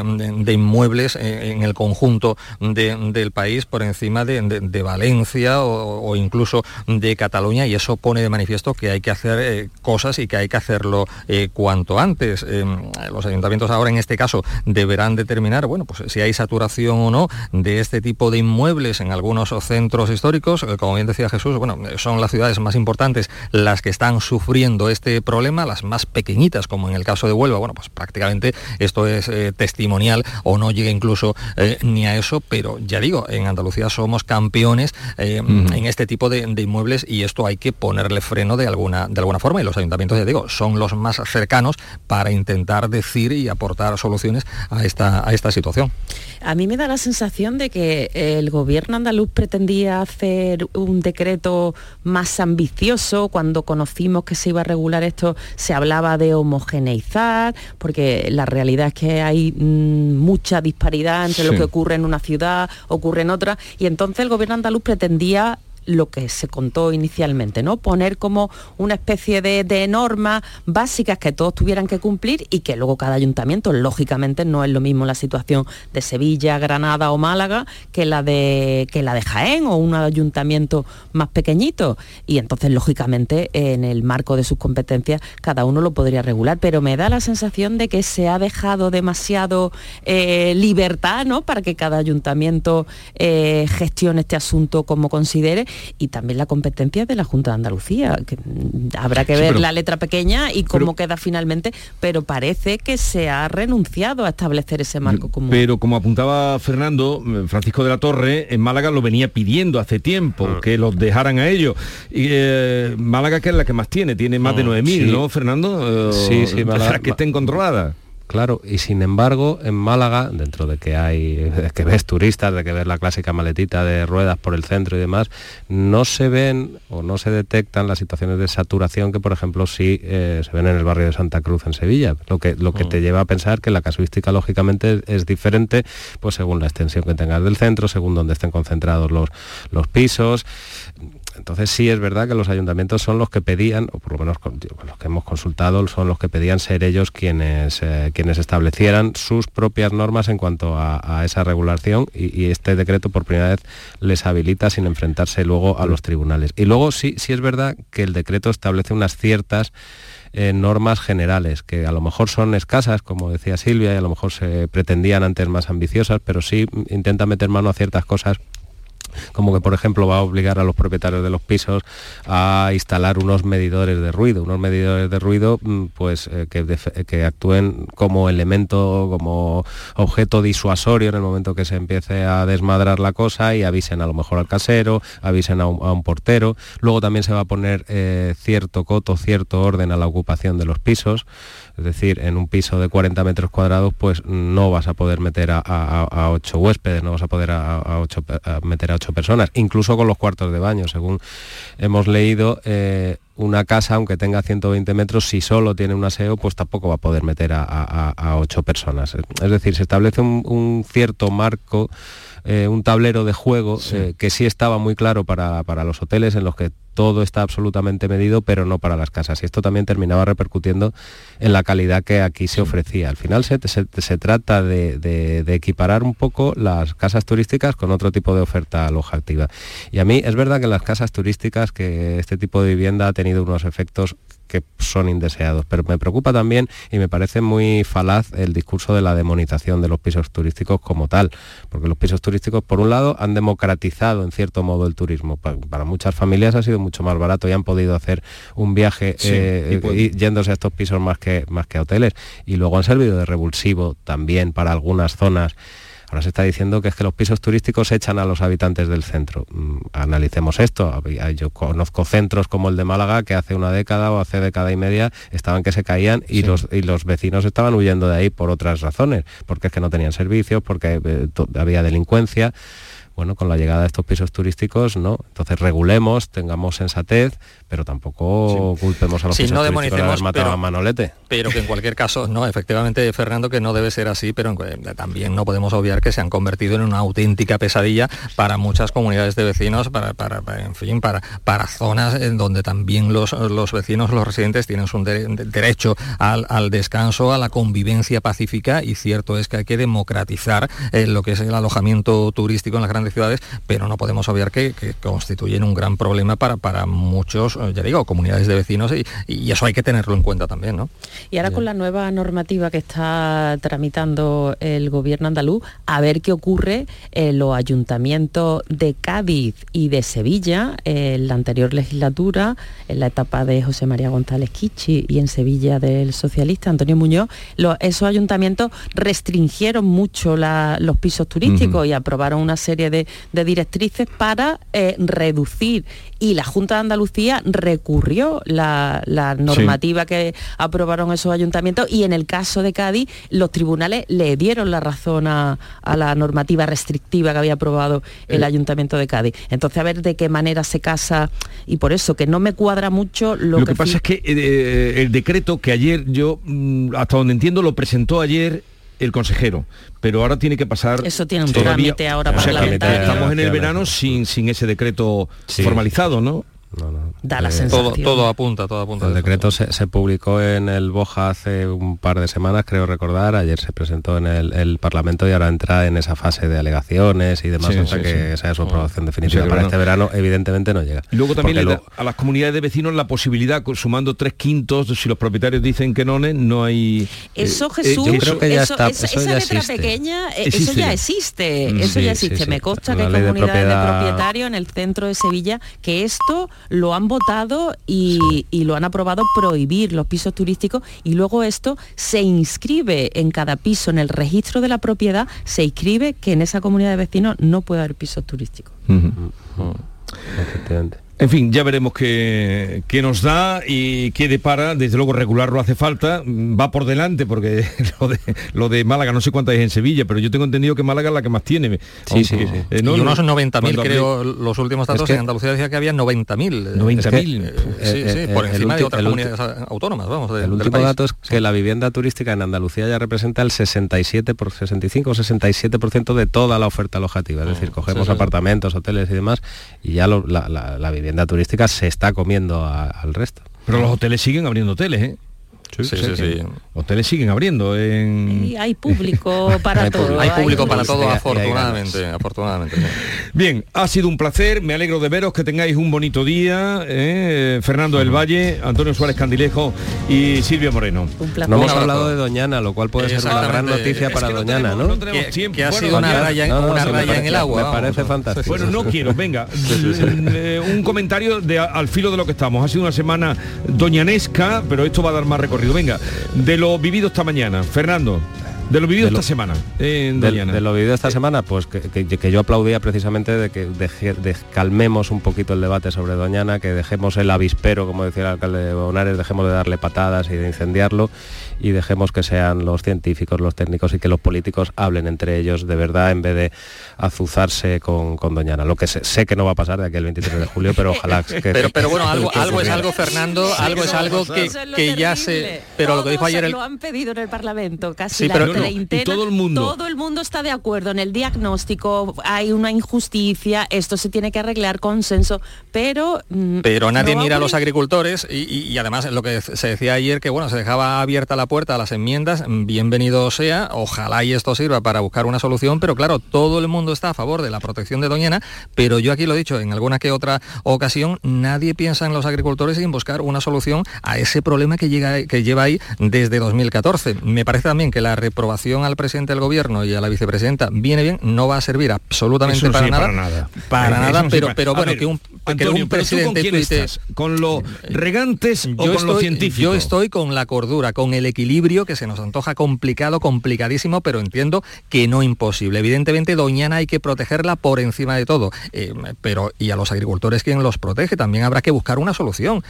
inmuebles en el conjunto del país por encima de, Valencia o, incluso de Cataluña y eso pone de manifiesto que hay que hacer eh, cosas y que hay que hacerlo eh, cuanto antes. Eh, los ayuntamientos ahora en este caso deberán determinar, bueno, pues si hay saturación o no de este tipo de inmuebles en algunos centros históricos, como bien decía Jesús, bueno, son las ciudades más importantes las que están sufriendo este problema, las más pequeñitas, como en el caso de Huelva, bueno, pues prácticamente esto es testimonial o no llega incluso ni a eso, pero ya digo, en Andalucía somos campeones eh, en este tipo de, inmuebles y esto hay que ponerle freno de alguna, de alguna forma y los ayuntamientos, ya digo, son los más cercanos para intentar decir y aportar soluciones a esta, a esta situación. A mí me da la sensación de que el gobierno andaluz pretendía hacer un decreto más ambicioso. Cuando conocimos que se iba a regular esto, se hablaba de homogeneizar, porque la realidad es que hay mm, mucha disparidad entre lo que ocurre en una ciudad, ocurre en otra, y entonces el gobierno andaluz pretendía lo que se contó inicialmente, ¿no? Poner como una especie de, normas básicas que todos tuvieran que cumplir y que luego cada ayuntamiento, lógicamente, no es lo mismo la situación de Sevilla, Granada o Málaga que la de, que la de Jaén o un ayuntamiento más pequeñito. Y entonces, lógicamente, en el marco de sus competencias, cada uno lo podría regular. Pero me da la sensación de que se ha dejado demasiado eh, libertad ¿no? para que cada ayuntamiento eh, gestione este asunto como considere y también la competencia de la Junta de Andalucía. Que mm, habrá que ver la letra pequeña y cómo queda finalmente, pero parece que se ha renunciado a establecer ese marco común. Pero como apuntaba Fernando, mm, Francisco de la Torre en Málaga lo venía pidiendo hace tiempo, mm. que los dejaran a ellos. Y eh, Málaga que es la que más tiene, tiene más de 9.000, ¿no, Fernando? sí, sí, Málaga, que estén controladas. Claro, y sin embargo, en Málaga, dentro de que hay, de que ves turistas, de que ves la clásica maletita de ruedas por el centro y demás, no se ven o no se detectan las situaciones de saturación que, por ejemplo, sí eh, se ven en el barrio de Santa Cruz en Sevilla. Lo que, lo que mm. te lleva a pensar que la casuística, lógicamente, es diferente, pues según la extensión que tengas del centro, según donde estén concentrados los, los pisos. Entonces sí es verdad que los ayuntamientos son los que pedían, o por lo menos los que hemos consultado, son los que pedían ser ellos quienes, eh, quienes establecieran sus propias normas en cuanto a, esa regulación y, este decreto por primera vez les habilita sin enfrentarse luego a los tribunales. Y luego sí, sí es verdad que el decreto establece unas ciertas eh, normas generales, que a lo mejor son escasas, como decía Silvia, y a lo mejor se pretendían antes más ambiciosas, pero sí intenta meter mano a ciertas cosas como que por ejemplo va a obligar a los propietarios de los pisos a instalar unos medidores de ruido, unos medidores de ruido mm, pues eh, que, actúen como elemento, como objeto disuasorio en el momento que se empiece a desmadrar la cosa y avisen a lo mejor al casero, avisen a un, portero. Luego también se va a poner eh, cierto coto, cierto orden a la ocupación de los pisos. Es decir, en un piso de 40 metros cuadrados, pues no vas a poder meter a, a, 8 huéspedes, no vas a poder meter a 8 personas, incluso con los cuartos de baño. Según hemos leído, eh, una casa, aunque tenga 120 metros, si solo tiene un aseo, pues tampoco va a poder meter a, 8 personas. Es decir, se establece un, cierto marco, eh, un tablero de juego eh, que sí estaba muy claro para, para los hoteles en los que todo está absolutamente medido, pero no para las casas. Y esto también terminaba repercutiendo en la calidad que aquí se ofrecía. Al final se, trata de, equiparar un poco las casas turísticas con otro tipo de oferta alojativa. Y a mí es verdad que en las casas turísticas que este tipo de vivienda ha tenido unos efectos que son indeseados. Pero me preocupa también y me parece muy falaz el discurso de la demonización de los pisos turísticos como tal, porque los pisos turísticos, por un lado, han democratizado en cierto modo el turismo. Para, muchas familias ha sido mucho más barato y han podido hacer un viaje eh, yéndose a estos pisos más que, más que a hoteles. Y luego han servido de revulsivo también para algunas zonas Ahora se está diciendo que es que los pisos turísticos echan a los habitantes del centro. Mm, analicemos esto. Yo conozco centros como el de Málaga que hace una década o hace década y media estaban que se caían y, los, y los vecinos estaban huyendo de ahí por otras razones, porque es que no tenían servicios, porque eh, había delincuencia bueno, con la llegada de estos pisos turísticos, ¿no? Entonces regulemos, tengamos sensatez, pero tampoco culpemos a los pisos turísticos de haber matado a Manolete. Pero que en cualquier caso, no, efectivamente, Fernando, que no debe ser así, pero también no podemos obviar que se han convertido en una auténtica pesadilla para muchas comunidades de vecinos, para, para, en fin, para, para zonas en donde también los, los vecinos, los residentes tienen un derecho al, al, descanso, a la convivencia pacífica y cierto es que hay que democratizar eh, lo que es el alojamiento turístico en las grandes ciudades, pero no podemos obviar que, constituyen un gran problema para, para muchos, eh, ya digo, comunidades de vecinos y, y, eso hay que tenerlo en cuenta también, ¿no? Y ahora con la nueva normativa que está tramitando el gobierno andaluz, a ver qué ocurre en los ayuntamientos de Cádiz y de Sevilla en la anterior legislatura, en la etapa de José María González Kichi y en Sevilla del socialista Antonio Muñoz, esos ayuntamientos restringieron mucho los pisos turísticos y aprobaron una serie de de, directrices para eh, reducir y la Junta de Andalucía recurrió la, normativa que aprobaron esos ayuntamientos y en el caso de Cádiz los tribunales le dieron la razón a, la normativa restrictiva que había aprobado el eh. Ayuntamiento de Cádiz. Entonces a ver de qué manera se casa y por eso que no me cuadra mucho lo, lo que, pasa es que eh, el decreto que ayer yo, mm, hasta donde entiendo, lo presentó ayer el consejero, pero ahora tiene que pasar eso tiene un trámite ahora parlamentario. Estamos en el verano sin, sin ese decreto formalizado, ¿no? Da la eh, sensación. Todo, apunta, todo apunta. El decreto se, publicó en el Boja hace un par de semanas, creo recordar. Ayer se presentó en el, Parlamento y ahora entra en esa fase de alegaciones y demás, hasta que sea su aprobación definitiva. Para este verano, evidentemente, no llega. Y luego también le da a las comunidades de vecinos la posibilidad, sumando tres quintos, si los propietarios dicen que no, no hay... Eh, eso, eh, Jesús, creo que ya está, esa letra pequeña, eso ya existe. Mm, eso ya existe. Me consta que hay comunidades de propietarios en el centro de Sevilla que esto lo han votado y, lo han aprobado prohibir los pisos turísticos y luego esto se inscribe en cada piso, en el registro de la propiedad, se inscribe que en esa comunidad de vecinos no puede haber pisos turísticos. En fin, ya veremos qué, qué, nos da y qué depara. Desde luego regularlo hace falta. Va por delante porque <laughs> lo de, Málaga, no sé cuántas hay en Sevilla, pero yo tengo entendido que Málaga es la que más tiene. Sí, sí, eh, y unos 90.000, creo, los últimos datos en Andalucía decía que había 90.000. 90.000. Eh, sí, sí, eh, por encima de otras comunidades autónomas, vamos. el último dato es que la vivienda turística en Andalucía ya representa el 67 por 65 o 67% de toda la oferta alojativa. Es decir, cogemos apartamentos, hoteles y demás, y ya la, la vivienda turística se está comiendo al resto. Pero los hoteles siguen abriendo hoteles, ¿eh? Sí, sí, sí, Hoteles siguen abriendo. En... hay público para <laughs> todo. Hay público para todo, afortunadamente. afortunadamente Bien, ha sido un placer. Me alegro de veros, que tengáis un bonito día. ¿eh? Fernando del Valle, Antonio Suárez Candilejo y Silvia Moreno. No hemos hablado de Doñana, lo cual puede ser una gran noticia para Doñana, ¿no? no que, ha sido una raya, en el agua. Me parece fantástico. Bueno, no quiero, venga. <laughs> Eh, un comentario de al filo de lo que estamos. Ha sido una semana doñanesca, pero esto va a dar más recorrido Venga, de lo vivido esta mañana, Fernando. De lo vivido esta semana en de, de, lo vivido esta semana, pues que, yo aplaudía precisamente de que calmemos un poquito el debate sobre Doñana, que dejemos el avispero, como decía el alcalde de Bonares, dejemos de darle patadas y de incendiarlo y dejemos que sean los científicos, los técnicos y que los políticos hablen entre ellos de verdad en vez de azuzarse con, con Doñana. Lo que sé, que no va a pasar de aquí el 23 de julio, pero ojalá <laughs> que... Pero, pero bueno, algo, <laughs> algo es algo, Fernando, algo es algo que, que ya se... Pero lo que dijo ayer... El... Lo han pedido en el Parlamento, casi la, todo el mundo. Todo el mundo está de acuerdo en el diagnóstico, hay una injusticia, esto se tiene que arreglar consenso, pero... Mm, pero nadie mira a los agricultores y, y además lo que se decía ayer que bueno, se dejaba abierta la puerta a las enmiendas, bienvenido sea, ojalá y esto sirva para buscar una solución, pero claro, todo el mundo está a favor de la protección de Doñana, pero yo aquí lo he dicho en alguna que otra ocasión, nadie piensa en los agricultores y en buscar una solución a ese problema que, llega, que lleva ahí desde 2014. Me parece también que la reprobación al presidente del gobierno y a la vicepresidenta viene bien, no va a servir absolutamente para, nada, para, nada. pero, pero bueno, que un, presidente con, con los regantes o con los científicos? Yo estoy con la cordura, con el equilibrio que se nos antoja complicado, complicadísimo, pero entiendo que no imposible. Evidentemente, Doñana hay que protegerla por encima de todo, eh, pero y a los agricultores quien los protege, también habrá que buscar una solución.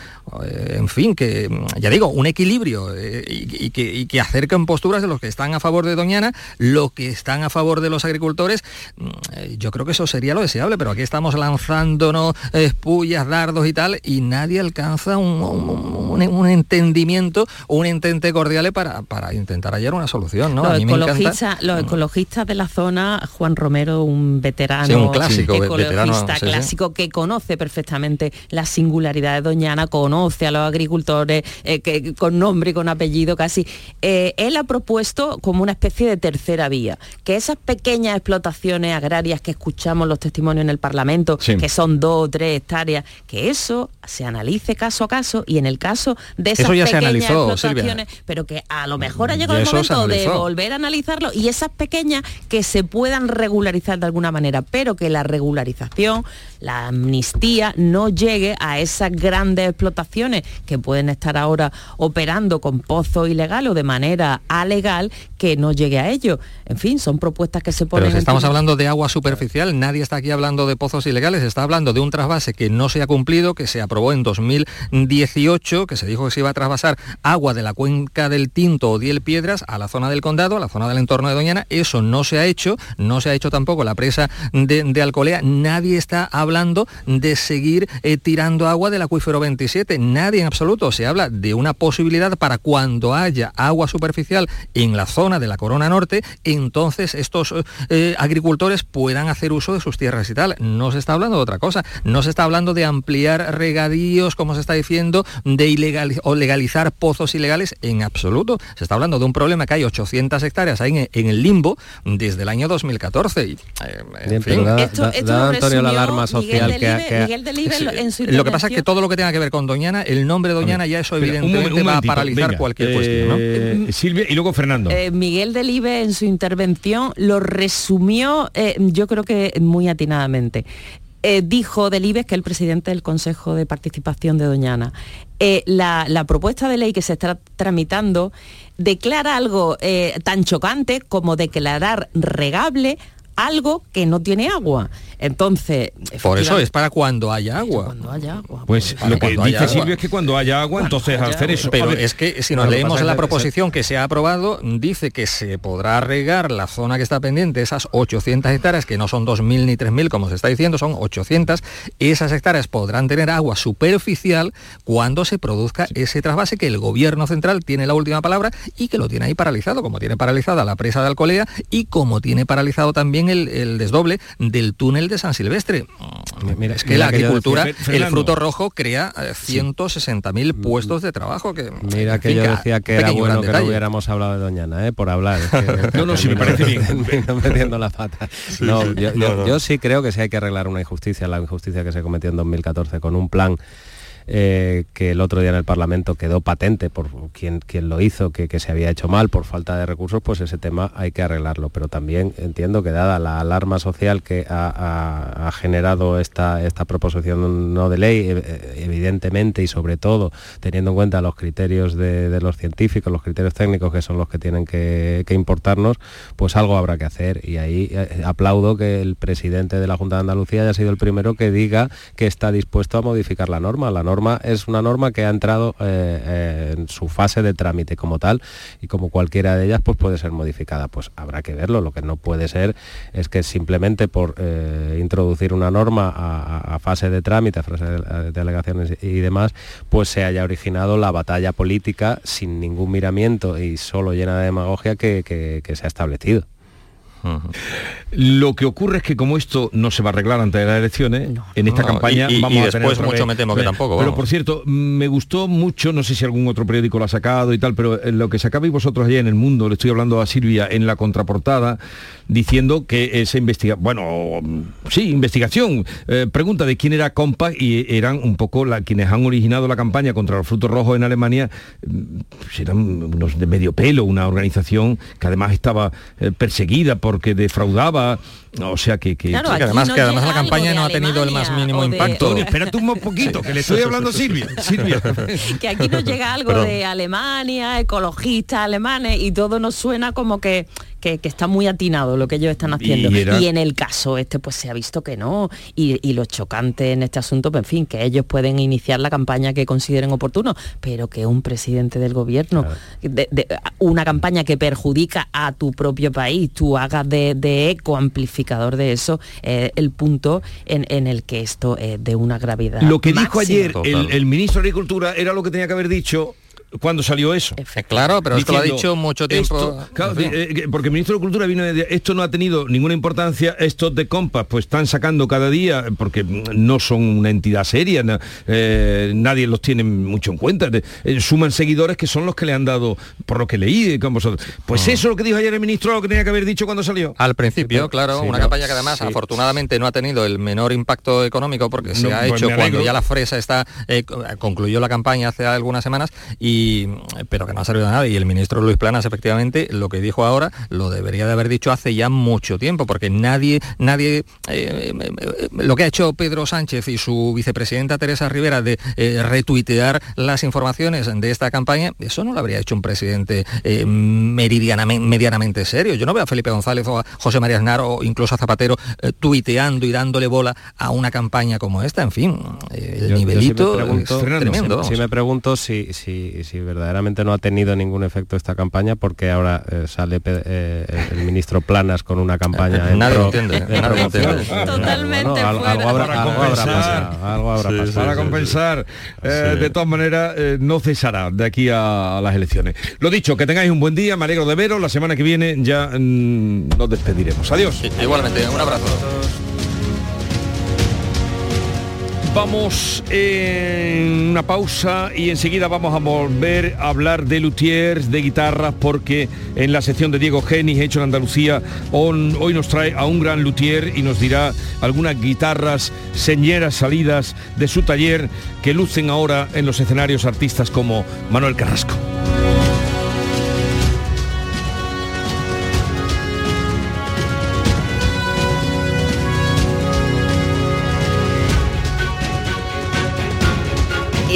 Eh, en fin, que ya digo, un equilibrio eh, y, que, acerquen posturas de los que están a favor de Doñana, los que están a favor de los agricultores. yo creo que eso sería lo deseable, pero aquí estamos lanzándonos espullas, dardos y tal, y nadie alcanza un, un, un entendimiento, un entente cordial para, para intentar hallar una solución. ¿no? Los, ecologistas, los ecologistas de la zona, Juan Romero, un veterano un clásico, ecologista clásico que conoce perfectamente la singularidad de Doñana, conoce a los agricultores eh, que, con nombre y con apellido casi. Eh, él ha propuesto como una especie de tercera vía, que esas pequeñas explotaciones agrarias que escuchamos los testimonios en el Parlamento, que son dos o tres hectáreas, que eso se analice caso a caso y en el caso de esas pequeñas explotaciones, pero que a lo mejor ha llegado el momento de volver a analizarlo y esas pequeñas que se puedan regularizar de alguna manera, pero que la regularización, la amnistía no llegue a esas grandes explotaciones que pueden estar ahora operando con pozos ilegales o de manera alegal, que no llegue a ello. En fin, son propuestas que se ponen... Pero estamos hablando de agua superficial, nadie está aquí hablando de pozos ilegales, está hablando de un trasvase que no se ha cumplido, que se aprobó en 2018, que se dijo que se iba a trasvasar agua de la cuenca del Tinto o Diel Piedras a la zona del condado, a la zona del entorno de Doñana. Eso no se ha hecho, no se ha hecho tampoco la presa de, Alcolea. Nadie está hablando de seguir eh, tirando agua del acuífero 27. Nadie en absoluto. Se habla de una posibilidad para cuando haya agua superficial en la zona de la Corona Norte, entonces estos eh, agricultores puedan hacer uso de sus tierras y tal. No se está hablando de otra cosa, no se está hablando de ampliar regadíos, como se está diciendo, de ilegal o legalizar pozos ilegales en absoluto. Se está hablando de un problema que hay 800 hectáreas ahí en, el limbo desde el año 2014. Y, en fin. Antonio la alarma social Lo que pasa es que todo lo que tenga que ver con Doñana, el nombre Doñana ya eso evidentemente va a paralizar cualquier cuestión. Eh, Silvia y luego Fernando. Eh, Miguel Delibe en su intervención lo resumió, eh, yo creo que muy atinadamente. dijo Delibes, que es el presidente del Consejo de Participación de Doñana, la, la, propuesta de ley que se está tramitando declara algo tan chocante como declarar regable algo que no tiene agua. Entonces, por eso es para cuando haya agua. Cuando haya agua. Pues lo que dice Silvio es que cuando haya agua, entonces hacer eso. Pero es que si nos leemos la proposición que se ha aprobado, dice que se podrá regar la zona que está pendiente, esas 800 hectáreas, que no son 2.000 ni 3.000 como se está diciendo, son 800, esas hectáreas podrán tener agua superficial cuando se produzca ese trasvase que el gobierno central tiene la última palabra y que lo tiene ahí paralizado, como tiene paralizada la presa de Alcolea y como tiene paralizado también el, el desdoble del túnel de San Silvestre. Mira, es que la agricultura, el fruto rojo crea 160.000 mm. puestos de trabajo. Que, mira que yo decía que era bueno que no hubiéramos hablado de Doñana, ¿eh? por hablar. <laughs> no, no, sí me <laughs> parece bien. <laughs> metiendo la pata. no, yo sí creo que sí hay que arreglar una injusticia, la injusticia que se cometió en 2014 con un plan eh, que el otro día en el Parlamento quedó patente por quien, quien lo hizo, que, se había hecho mal por falta de recursos, pues ese tema hay que arreglarlo. Pero también entiendo que dada la alarma social que ha, generado esta, esta proposición no de ley, e, evidentemente y sobre todo teniendo en cuenta los criterios de, los científicos, los criterios técnicos que son los que tienen que, que importarnos, pues algo habrá que hacer. Y ahí eh, aplaudo que el presidente de la Junta de Andalucía haya sido el primero que diga que está dispuesto a modificar la norma. La norma es una norma que ha entrado eh, eh, en su fase de trámite como tal y como cualquiera de ellas pues puede ser modificada. Pues habrá que verlo. Lo que no puede ser es que simplemente por eh, introducir una norma a, fase de trámite, a fase de, delegaciones y demás, pues se haya originado la batalla política sin ningún miramiento y solo llena de demagogia que se ha establecido. Lo que ocurre es que como esto no se va a arreglar antes de las elecciones, en esta campaña y, vamos a tener después mucho me temo que tampoco. Pero por cierto, me gustó mucho, no sé si algún otro periódico lo ha sacado y tal, pero lo que sacabais vosotros allá en el mundo, le estoy hablando a Silvia en la contraportada, diciendo que esa investigación, bueno, sí, investigación, eh, pregunta de quién era Compact y eran un poco la, quienes han originado la campaña contra los frutos rojos en Alemania, mm, pues eran unos de medio pelo, una organización que además estaba eh, perseguida porque defraudaba o sea que, que, además, que además la campaña no ha tenido el más mínimo impacto. espérate un poquito, que le estoy hablando a Silvia. <laughs> Silvia. que aquí nos llega algo de Alemania, ecologistas alemanes, y todo nos suena como que que, está muy atinado lo que ellos están haciendo. Y, en el caso este, pues se ha visto que no. Y, y, lo chocante en este asunto, pues en fin, que ellos pueden iniciar la campaña que consideren oportuno, pero que un presidente del gobierno, de, una campaña que perjudica a tu propio país, tú hagas de, eco amplificador de eso, el punto en, el que esto es de una gravedad. Lo que dijo ayer el, el ministro de Agricultura era lo que tenía que haber dicho cuando salió eso. Claro, pero esto lo ha dicho mucho tiempo. Eh, eh, porque el ministro de Cultura vino de esto no ha tenido ninguna importancia, estos de compas pues están sacando cada día, porque no son una entidad seria, eh, nadie los tiene mucho en cuenta, suman seguidores que son los que le han dado, por lo que leí con vosotros. Pues ah. eso es lo que dijo ayer el ministro, lo que tenía que haber dicho cuando salió. Al principio, claro, una campaña que además afortunadamente no ha tenido el menor impacto económico porque se ha pues hecho cuando ya la fresa está, concluyó la campaña hace algunas semanas y pero que no ha servido de nada. Y el ministro Luis Planas, efectivamente, lo que dijo ahora lo debería de haber dicho hace ya mucho tiempo, porque nadie, nadie, eh, eh, lo que ha hecho Pedro Sánchez y su vicepresidenta Teresa Rivera de eh, retuitear las informaciones de esta campaña, eso no lo habría hecho un presidente meridianamente, medianamente serio. Yo no veo a Felipe González o a José María Aznar o incluso a Zapatero tuiteando y dándole bola a una campaña como esta. En fin, el nivelito me pregunto, si, me pregunto si si verdaderamente no ha tenido ningún efecto esta campaña, porque ahora eh, sale eh, el ministro Planas con una campaña <laughs> en Nadie entiende, Totalmente algo, habrá, pasado, Para compensar, de todas maneras, no cesará de aquí a, las elecciones. Lo dicho, que tengáis un buen día, me alegro de veros. La semana que viene ya mm, nos despediremos. Adiós. igualmente, un abrazo. Vamos en una pausa y enseguida vamos a volver a hablar de luthiers, de guitarras, porque en la sección de Diego Genis, hecho en Andalucía, hoy nos trae a un gran luthier y nos dirá algunas guitarras señeras salidas de su taller que lucen ahora en los escenarios artistas como Manuel Carrasco.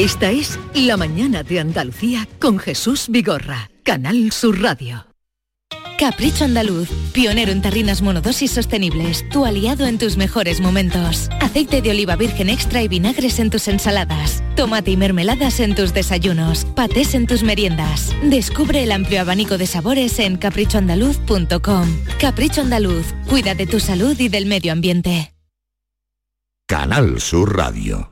Esta es La Mañana de Andalucía con Jesús Vigorra, Canal Sur Radio. Capricho Andaluz, pionero en tarrinas monodosis sostenibles, tu aliado en tus mejores momentos. Aceite de oliva virgen extra y vinagres en tus ensaladas. Tomate y mermeladas en tus desayunos. Patés en tus meriendas. Descubre el amplio abanico de sabores en caprichoandaluz.com. Capricho Andaluz, cuida de tu salud y del medio ambiente. Canal Sur Radio.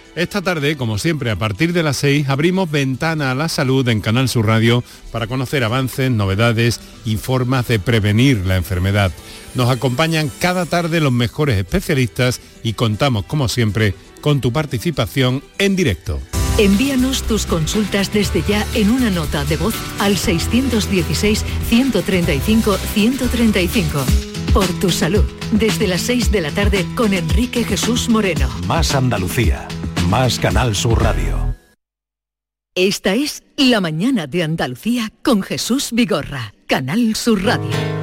Esta tarde, como siempre, a partir de las 6, abrimos Ventana a la Salud en Canal Sur Radio para conocer avances, novedades y formas de prevenir la enfermedad. Nos acompañan cada tarde los mejores especialistas y contamos, como siempre, con tu participación en directo. Envíanos tus consultas desde ya en una nota de voz al 616-135-135. Por tu salud, desde las 6 de la tarde con Enrique Jesús Moreno. Más Andalucía más Canal Sur Radio. Esta es La Mañana de Andalucía con Jesús Vigorra, Canal Sur Radio.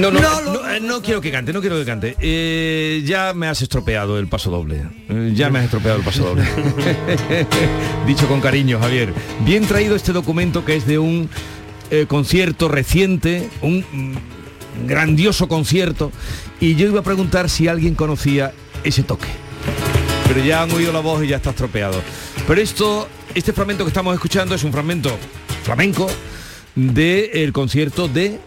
No, no, eh, no, quiero que cante, no quiero que cante. Eh, ya me has estropeado el paso doble. Eh, ya me has estropeado el paso doble. <laughs> Dicho con cariño, Javier. Bien traído este documento que es de un concierto reciente, un mm, grandioso concierto. Y yo iba a preguntar si alguien conocía ese toque. Pero ya han oído la voz y ya está estropeado. Pero esto, este fragmento que estamos escuchando es un fragmento flamenco del concierto de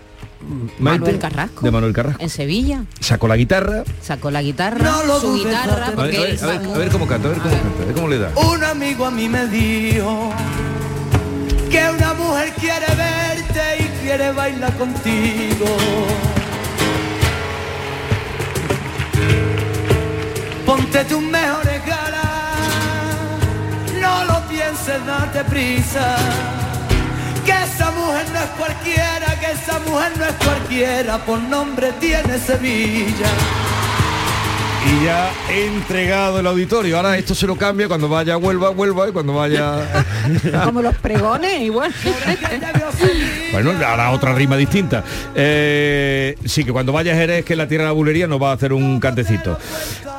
Manuel Carrasco. De Manuel Carrasco. En Sevilla. Sacó la guitarra. Sacó la guitarra, su guitarra. A ver, a, ver, cómo canta, a ver cómo canta, a ver cómo le da. Un amigo a mí me dijo que una mujer quiere verte y quiere bailar contigo. Ponte tus mejores ganas, no lo pienses, date prisa que esa mujer no es cualquiera, que esa mujer no es cualquiera, por nombre tiene Sevilla. Y ya he entregado el auditorio. Ahora esto se lo cambia cuando vaya Huelva, Huelva y cuando vaya... <laughs> Como los pregones, igual. bueno, hará otra rima distinta. Eh, sí, que cuando vaya Jerez, que la tierra de la bulería, nos va a hacer un cantecito.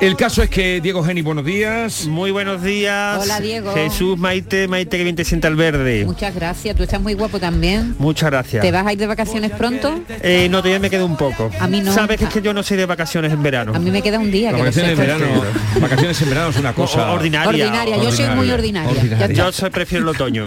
El caso es que Diego Geni, buenos días. Muy buenos días. Hola, Diego. Jesús Maite, Maite que bien te sienta el verde. Muchas gracias, tú estás muy guapo también. Muchas gracias. ¿Te vas a ir de vacaciones pronto? Eh, no, todavía me queda un poco. A mí no. Sabes que es que yo no soy de vacaciones en verano. A mí me queda un día. Que vacaciones, en verano, vacaciones en verano es una cosa ordinaria. Ordinaria, yo soy muy ordinaria. Yo soy, prefiero el otoño.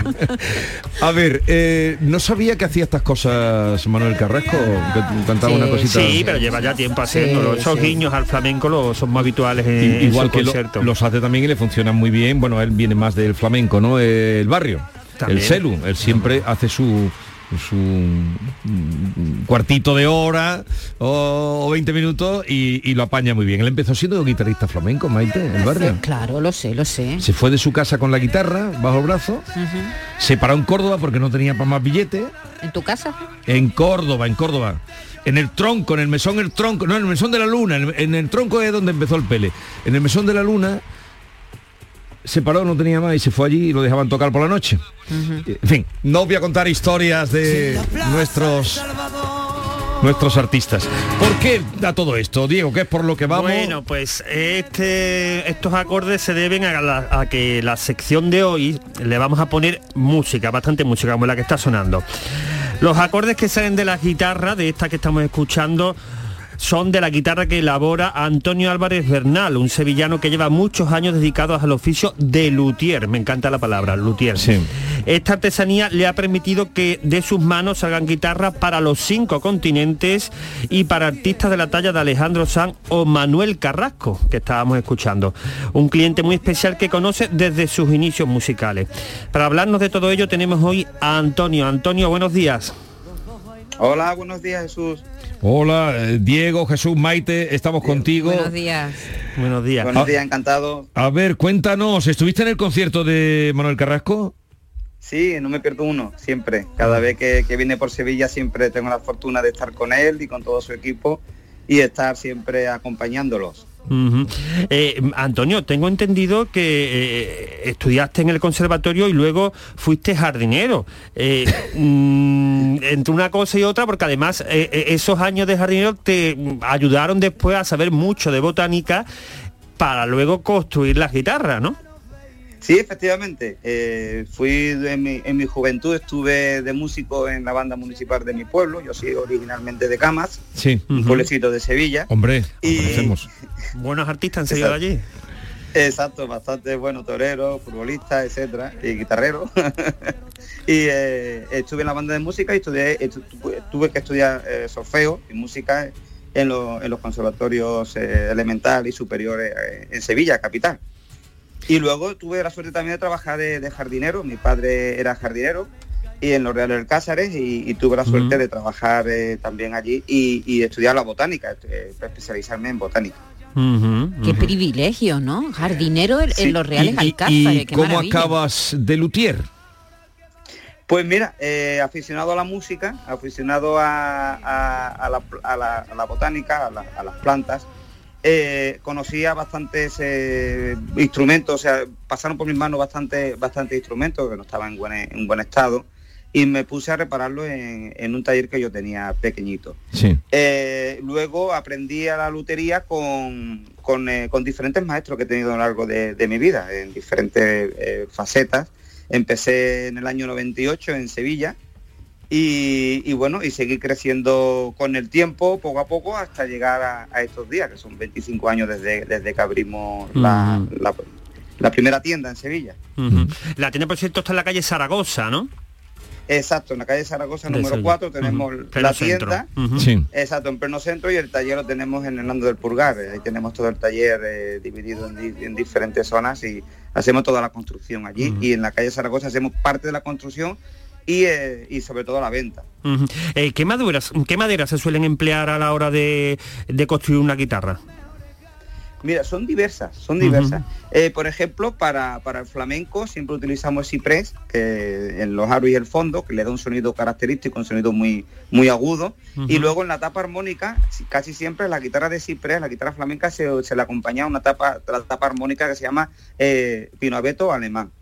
<laughs> a ver, eh, no sabía que hacía estas cosas Manuel Carrasco, que cantaba una cosita. Sí, pero lleva ya tiempo haciéndolo. Esos guiños al flamenco lo, son más habituales en, Igual que los hace también y le funcionan muy bien. Bueno, él viene más del flamenco, ¿no? El barrio. El celu, él siempre hace su su cuartito de hora o, 20 minutos y, lo apaña muy bien. Él empezó siendo guitarrista flamenco, Maite, en el barrio. Claro, lo sé, lo sé. Se fue de su casa con la guitarra bajo el brazo, se paró en Córdoba porque no tenía para más billetes. ¿En tu casa? En Córdoba, en Córdoba. En el tronco, en el mesón el tronco, no, en el mesón de la luna, en el tronco es donde empezó el pele. En el mesón de la luna se paró, no tenía más y se fue allí y lo dejaban tocar por la noche. En fin, no voy a contar historias de nuestros nuestros artistas. ¿Por qué da todo esto, Diego? ¿Qué es por lo que vamos? Bueno, pues este, estos acordes se deben a, a, que la sección de hoy le vamos a poner música, bastante música, como la que está sonando. Los acordes que salen de la guitarra, de esta que estamos escuchando, son de la guitarra que elabora Antonio Álvarez Bernal, un sevillano que lleva muchos años dedicados al oficio de luthier. Me encanta la palabra, luthier. Esta artesanía le ha permitido que de sus manos salgan guitarras para los cinco continentes y para artistas de la talla de Alejandro Sanz o Manuel Carrasco, que estábamos escuchando. Un cliente muy especial que conoce desde sus inicios musicales. Para hablarnos de todo ello tenemos hoy a Antonio. Antonio, buenos días. Hola, buenos días Jesús. Hola, eh, Diego, Jesús, Maite, estamos contigo. Buenos días. Buenos días. Buenos días, encantado. A ver, cuéntanos, ¿estuviste en el concierto de Manuel Carrasco? Sí, no me pierdo uno, siempre. Cada vez que, que viene por Sevilla siempre tengo la fortuna de estar con él y con todo su equipo y estar siempre acompañándolos. Eh, Antonio, tengo entendido que eh, estudiaste en el conservatorio y luego fuiste jardinero. Eh, mm, entre una cosa y otra, porque además esos años de jardinero te ayudaron después a saber mucho de botánica para luego construir las guitarras, ¿no? Sí, efectivamente. Eh, fui en mi, en mi, juventud, estuve de músico en la banda municipal de mi pueblo. Yo soy originalmente de Camas, sí. un pueblecito de Sevilla. Hombre, y... <laughs> buenos artistas han salido allí. Exacto, bastante buenos toreros, futbolistas, etcétera, y guitarreros. <laughs> y eh, estuve en la banda de música y estudié, tuve que estudiar eh, solfeo y música en, en los conservatorios elementales y superiores en Sevilla, capital. Y luego tuve la suerte también de trabajar de, jardinero, mi padre era jardinero y en los Reales del Cáceres y, tuve la suerte de trabajar eh, también allí y, estudiar la botánica, eh, especializarme en botánica. Qué privilegio, ¿no? Jardinero en, los Reales Alcázares. ¿Y cómo acabas de luthier? Pues mira, eh, aficionado a la música, aficionado a, la, botánica, a, las plantas, eh, conocía bastantes eh, instrumentos, o sea, pasaron por mis manos bastantes bastante instrumentos que no estaban en buen, en buen estado y me puse a repararlo en, un taller que yo tenía pequeñito. Eh, luego aprendí a la lutería con, con, diferentes maestros que he tenido a lo largo de, de mi vida, en diferentes facetas. Empecé en el año 98 en Sevilla y, bueno, y seguir creciendo con el tiempo, poco a poco, hasta llegar a, estos días, que son 25 años desde, desde que abrimos la, primera tienda en Sevilla. La tienda, por cierto, está en la calle Zaragoza, ¿no? Exacto, en la calle Zaragoza número 4 tenemos la tienda. Exacto, en pleno centro y el taller lo tenemos en Hernando del Purgar. Ahí tenemos todo el taller eh, dividido en, diferentes zonas y hacemos toda la construcción allí. Y en la calle Zaragoza hacemos parte de la construcción eh, y, sobre todo la venta. Eh, ¿qué, maduras, ¿Qué maderas se suelen emplear a la hora de, construir una guitarra? Mira, son diversas, son diversas. Eh, por ejemplo, para, el flamenco siempre utilizamos ciprés, que en los aros y el fondo, que le da un sonido característico, un sonido muy, muy agudo. Y luego en la tapa armónica, casi siempre la guitarra de ciprés, la guitarra flamenca, se, le acompaña una tapa, la tapa armónica que se llama eh, pinoabeto alemán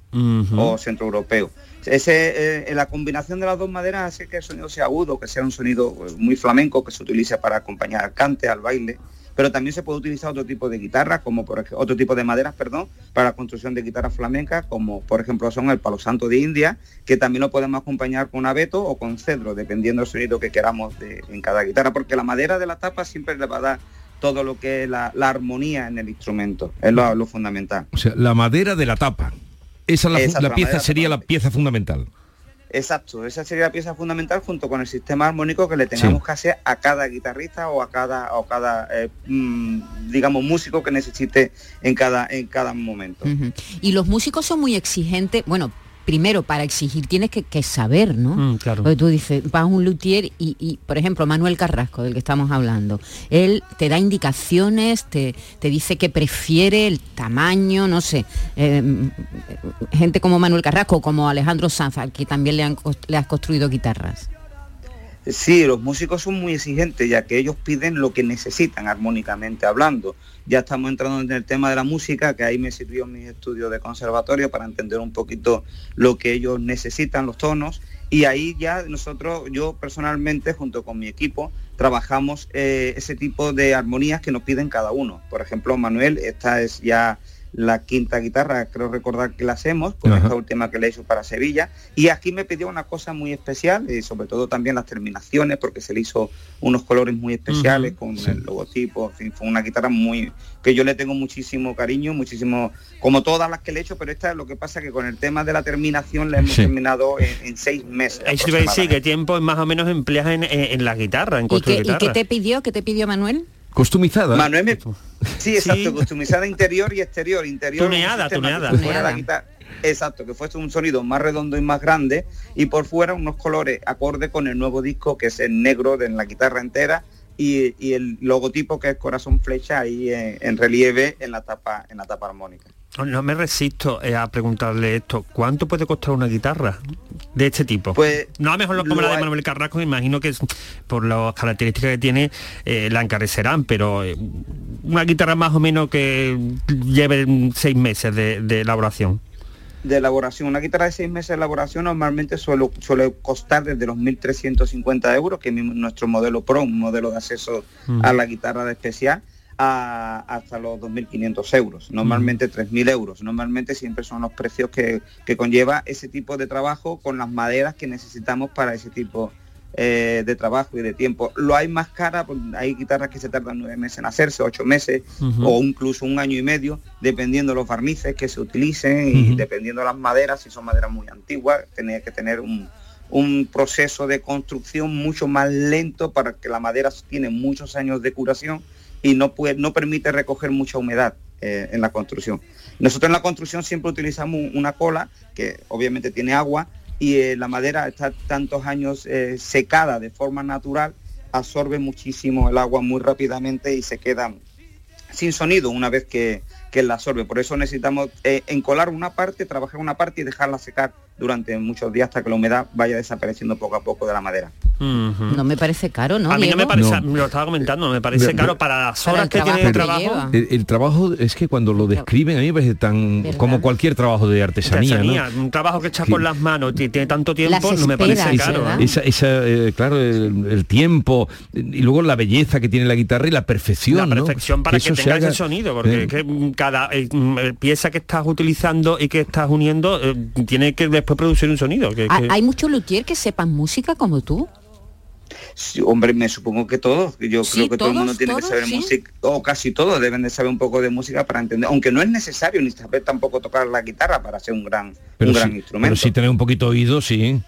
o centroeuropeo. Ese, eh, la combinación de las dos maderas hace que el sonido sea agudo, que sea un sonido muy flamenco, que se utiliza para acompañar al cante, al baile pero también se puede utilizar otro tipo de guitarras, como por ejemplo, otro tipo de maderas, perdón, para la construcción de guitarras flamencas, como por ejemplo son el palo santo de India, que también lo podemos acompañar con abeto o con cedro, dependiendo del sonido que queramos en cada guitarra, porque la madera de la tapa siempre le va a dar todo lo que es la, armonía en el instrumento, es lo, fundamental. O sea, la madera de la tapa, esa, la, pieza sería la pieza fundamental. Exacto, esa sería la pieza fundamental junto con el sistema armónico que le tengamos que hacer a cada guitarrista o a cada, o cada eh, mm, digamos, músico que necesite en cada, en cada momento. Y los músicos son muy exigentes, bueno, primero para exigir tienes que, saber, ¿no? Mm, claro. Porque tú dices, vas a un luthier y, por ejemplo, Manuel Carrasco, del que estamos hablando, él te da indicaciones, te, dice que prefiere el tamaño, no sé. Em, gente como Manuel Carrasco, como Alejandro Sanz, que también le, han, le has construido guitarras. Sí, los músicos son muy exigentes, ya que ellos piden lo que necesitan armónicamente hablando. Ya estamos entrando en el tema de la música, que ahí me sirvió mis estudios de conservatorio para entender un poquito lo que ellos necesitan, los tonos. Y ahí ya nosotros, yo personalmente, junto con mi equipo, trabajamos eh, ese tipo de armonías que nos piden cada uno. Por ejemplo, Manuel, esta es ya la quinta guitarra, creo recordar que la hacemos, con esta última que le hizo para Sevilla. Y aquí me pidió una cosa muy especial, y sobre todo también las terminaciones, porque se le hizo unos colores muy especiales con el logotipo. fue una guitarra muy que yo le tengo muchísimo cariño, muchísimo, como todas las que le he hecho, pero esta es lo que pasa que con el tema de la terminación la hemos terminado en, seis meses. Sí, ¿qué tiempo más o menos empleas en, la guitarra, en ¿Y qué, ¿Y qué te pidió? ¿Qué te pidió Manuel? Costumizada. Manuel Sí, exacto, costumizada interior y exterior. Interior. Tuneada, tuneada. Exacto, que fuese un sonido más redondo y más grande y por fuera unos colores acorde con el nuevo disco que es el negro de la guitarra entera y, el logotipo que es corazón flecha ahí en, relieve en la tapa en la tapa armónica. No me resisto eh, a preguntarle esto. ¿Cuánto puede costar una guitarra de este tipo? Pues no a mejor como la de Manuel Carrasco, me imagino que por las características que tiene eh, la encarecerán, pero eh, una guitarra más o menos que lleve seis meses de, elaboración de elaboración. Una guitarra de seis meses de elaboración normalmente suele, suele costar desde los 1.350 euros, que es nuestro modelo Pro, un modelo de acceso mm. a la guitarra de especial hasta los 2.500 euros, normalmente 3.000 euros. Normalmente siempre son los precios que, conlleva ese tipo de trabajo con las maderas que necesitamos para ese tipo eh, de trabajo y de tiempo. Lo hay más cara, pues, hay guitarras que se tardan nueve meses en hacerse, ocho meses o incluso un año y medio, dependiendo de los barnices que se utilicen y dependiendo de las maderas, si son maderas muy antiguas, tiene que tener un, un proceso de construcción mucho más lento para que la madera tiene muchos años de curación y no, puede, no permite recoger mucha humedad eh, en la construcción. Nosotros en la construcción siempre utilizamos una cola que obviamente tiene agua y eh, la madera está tantos años eh, secada de forma natural, absorbe muchísimo el agua muy rápidamente y se queda sin sonido una vez que, que la absorbe. Por eso necesitamos encolar una parte, trabajar una parte y dejarla secar durante muchos días hasta que la humedad vaya desapareciendo poco a poco de la madera. No me parece caro, ¿no? A mí no me parece, lo estaba comentando, no me parece caro para las horas que tiene el trabajo. El, trabajo es que cuando lo describen a mí me parece tan como cualquier trabajo de artesanía. Un trabajo que echas con las manos, tiene tanto tiempo, no me parece caro. Esa, eh, claro, el, tiempo y luego la belleza que tiene la guitarra y la perfección. La perfección para que, tenga ese sonido, porque eh. Cada eh, pieza que estás utilizando y que estás uniendo tiene que después producir un sonido. ¿Hay muchos luthier que sepan música como tú? hombre, me supongo que todos. Yo creo que todo el mundo tiene que saber música, o casi todos deben de saber un poco de música para entender, aunque no es necesario ni saber tampoco tocar la guitarra para ser un gran, un gran instrumento. Pero si tener un poquito oído, sí.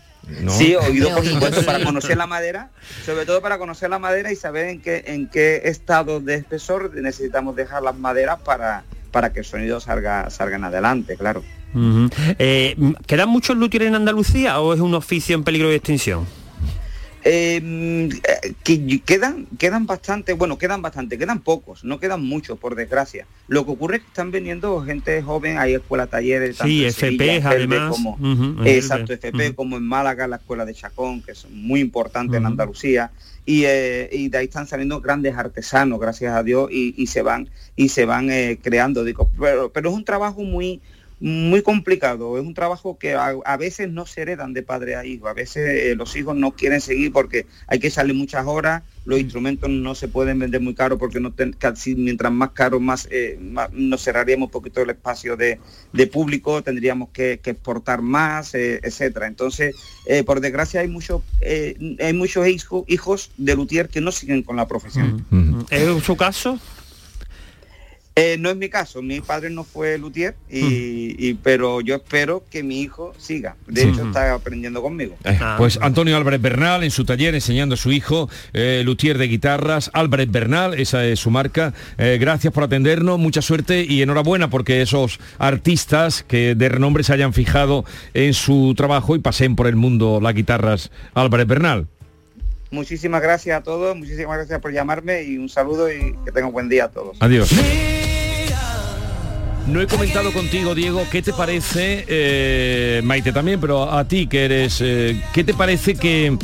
Sí, oído por supuesto para conocer la madera, sobre todo para conocer la madera y saber en qué, en qué estado de espesor necesitamos dejar las maderas para, para que el sonido salga, salgan adelante, claro. Eh, ¿Quedan muchos luthiers en Andalucía o es un oficio en peligro de extinción? Eh, que quedan, quedan bastante, bueno, quedan bastante, quedan pocos, no quedan muchos, por desgracia. Lo que ocurre es que están viniendo gente joven, hay escuelas, talleres, sí, FP además, como, exacto, FP, como en Málaga, la escuela de Chacón, que es muy importante en Andalucía, y, eh, y, de ahí están saliendo grandes artesanos, gracias a Dios, y, se van, y se van eh, creando, digo, pero, pero es un trabajo muy muy complicado, es un trabajo que a, veces no se heredan de padre a hijo, a veces eh, los hijos no quieren seguir porque hay que salir muchas horas, los instrumentos no se pueden vender muy caro porque no casi, mientras más caro eh, más, nos cerraríamos un poquito el espacio de, público, tendríamos que, exportar más, eh, etcétera. Entonces, por desgracia hay muchos hay muchos hijos de luthier que no siguen con la profesión. ¿Es su caso? Eh, no es mi caso, mi padre no fue luthier, y, pero yo espero que mi hijo siga. De hecho, está aprendiendo conmigo. Eh, ah. Pues Antonio Álvarez Bernal en su taller enseñando a su hijo, eh, luthier de guitarras, Álvarez Bernal, esa es su marca. gracias por atendernos, mucha suerte y enhorabuena porque esos artistas que de renombre se hayan fijado en su trabajo y pasen por el mundo las guitarras Álvarez Bernal. Muchísimas gracias a todos, muchísimas gracias por llamarme y un saludo y que tengan un buen día a todos. Adiós. No he comentado contigo, Diego, ¿qué te parece, eh, Maite también, pero a ti que eres, eh, ¿qué te parece que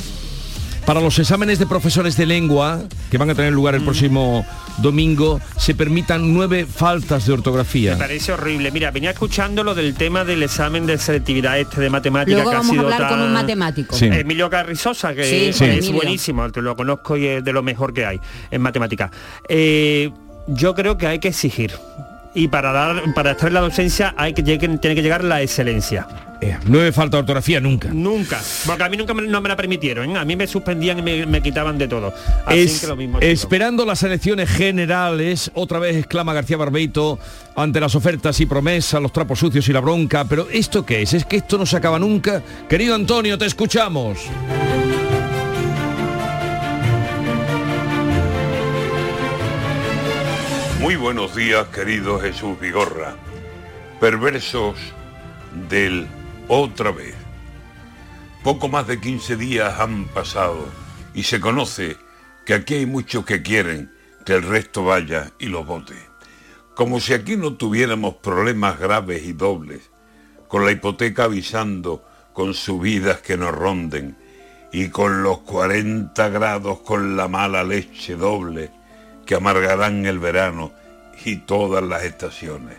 para los exámenes de profesores de lengua, que van a tener lugar el mm. próximo domingo, se permitan nueve faltas de ortografía. Me parece horrible. Mira, venía escuchando lo del tema del examen de selectividad este de matemática Luego vamos a hablar con un matemático. Emilio Carrizosa, que es buenísimo, te lo conozco y es de lo mejor que hay en matemática. Eh, yo creo que hay que exigir y para dar para estar en la docencia hay que tiene que llegar la excelencia. Eh, no me falta ortografía nunca. Nunca, porque a mí nunca me, no me la permitieron, ¿eh? a mí me suspendían y me, quitaban de todo. esperando las elecciones generales, otra vez exclama García Barbeito ante las ofertas y promesas, los trapos sucios y la bronca, pero ¿esto qué es? ¿Es que esto no se acaba nunca? Querido Antonio, te escuchamos. Muy buenos días, querido Jesús Vigorra. Perversos del otra vez. Poco más de 15 días han pasado y se conoce que aquí hay muchos que quieren que el resto vaya y los vote. Como si aquí no tuviéramos problemas graves y dobles, con la hipoteca avisando con subidas que nos ronden y con los 40 grados con la mala leche doble que amargarán el verano y todas las estaciones.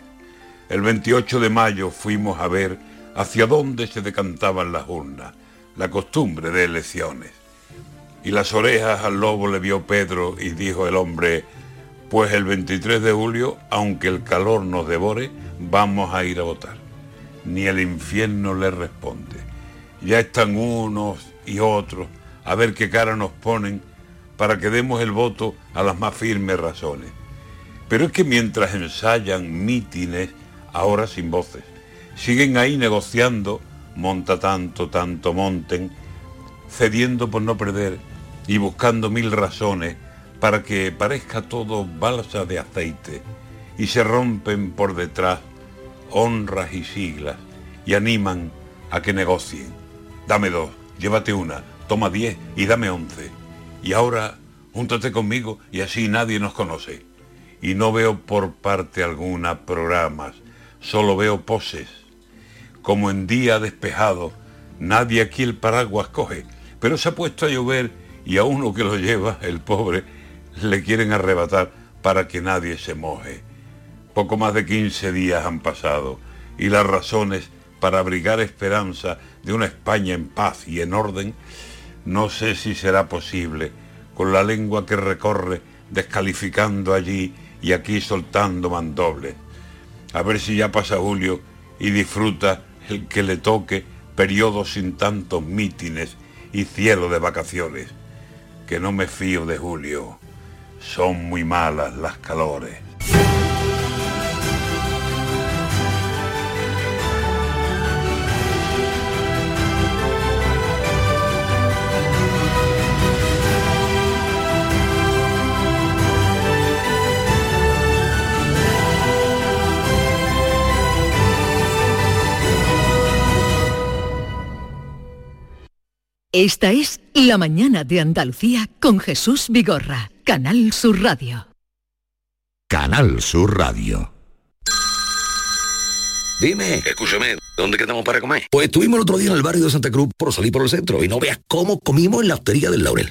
El 28 de mayo fuimos a ver hacia dónde se decantaban las urnas, la costumbre de elecciones. Y las orejas al lobo le vio Pedro y dijo el hombre, pues el 23 de julio, aunque el calor nos devore, vamos a ir a votar. Ni el infierno le responde. Ya están unos y otros a ver qué cara nos ponen para que demos el voto a las más firmes razones. Pero es que mientras ensayan mítines, ahora sin voces, siguen ahí negociando, monta tanto, tanto monten, cediendo por no perder y buscando mil razones para que parezca todo balsa de aceite y se rompen por detrás honras y siglas y animan a que negocien. Dame dos, llévate una, toma diez y dame once. Y ahora júntate conmigo y así nadie nos conoce. Y no veo por parte alguna programas, solo veo poses. Como en día despejado, nadie aquí el paraguas coge, pero se ha puesto a llover y a uno que lo lleva, el pobre, le quieren arrebatar para que nadie se moje. Poco más de 15 días han pasado y las razones para abrigar esperanza de una España en paz y en orden no sé si será posible, con la lengua que recorre, descalificando allí y aquí soltando mandobles. A ver si ya pasa Julio y disfruta el que le toque periodo sin tantos mítines y cielo de vacaciones. Que no me fío de Julio. Son muy malas las calores. Esta es La Mañana de Andalucía con Jesús Vigorra, Canal Sur Radio. Canal Sur Radio. Dime, escúchame, ¿dónde quedamos para comer? Pues estuvimos el otro día en el barrio de Santa Cruz por salir por el centro y no veas cómo comimos en la hostería del Laurel.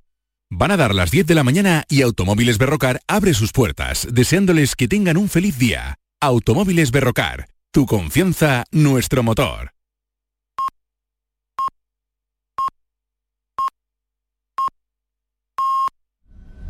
Van a dar las 10 de la mañana y Automóviles Berrocar abre sus puertas, deseándoles que tengan un feliz día. Automóviles Berrocar, tu confianza, nuestro motor.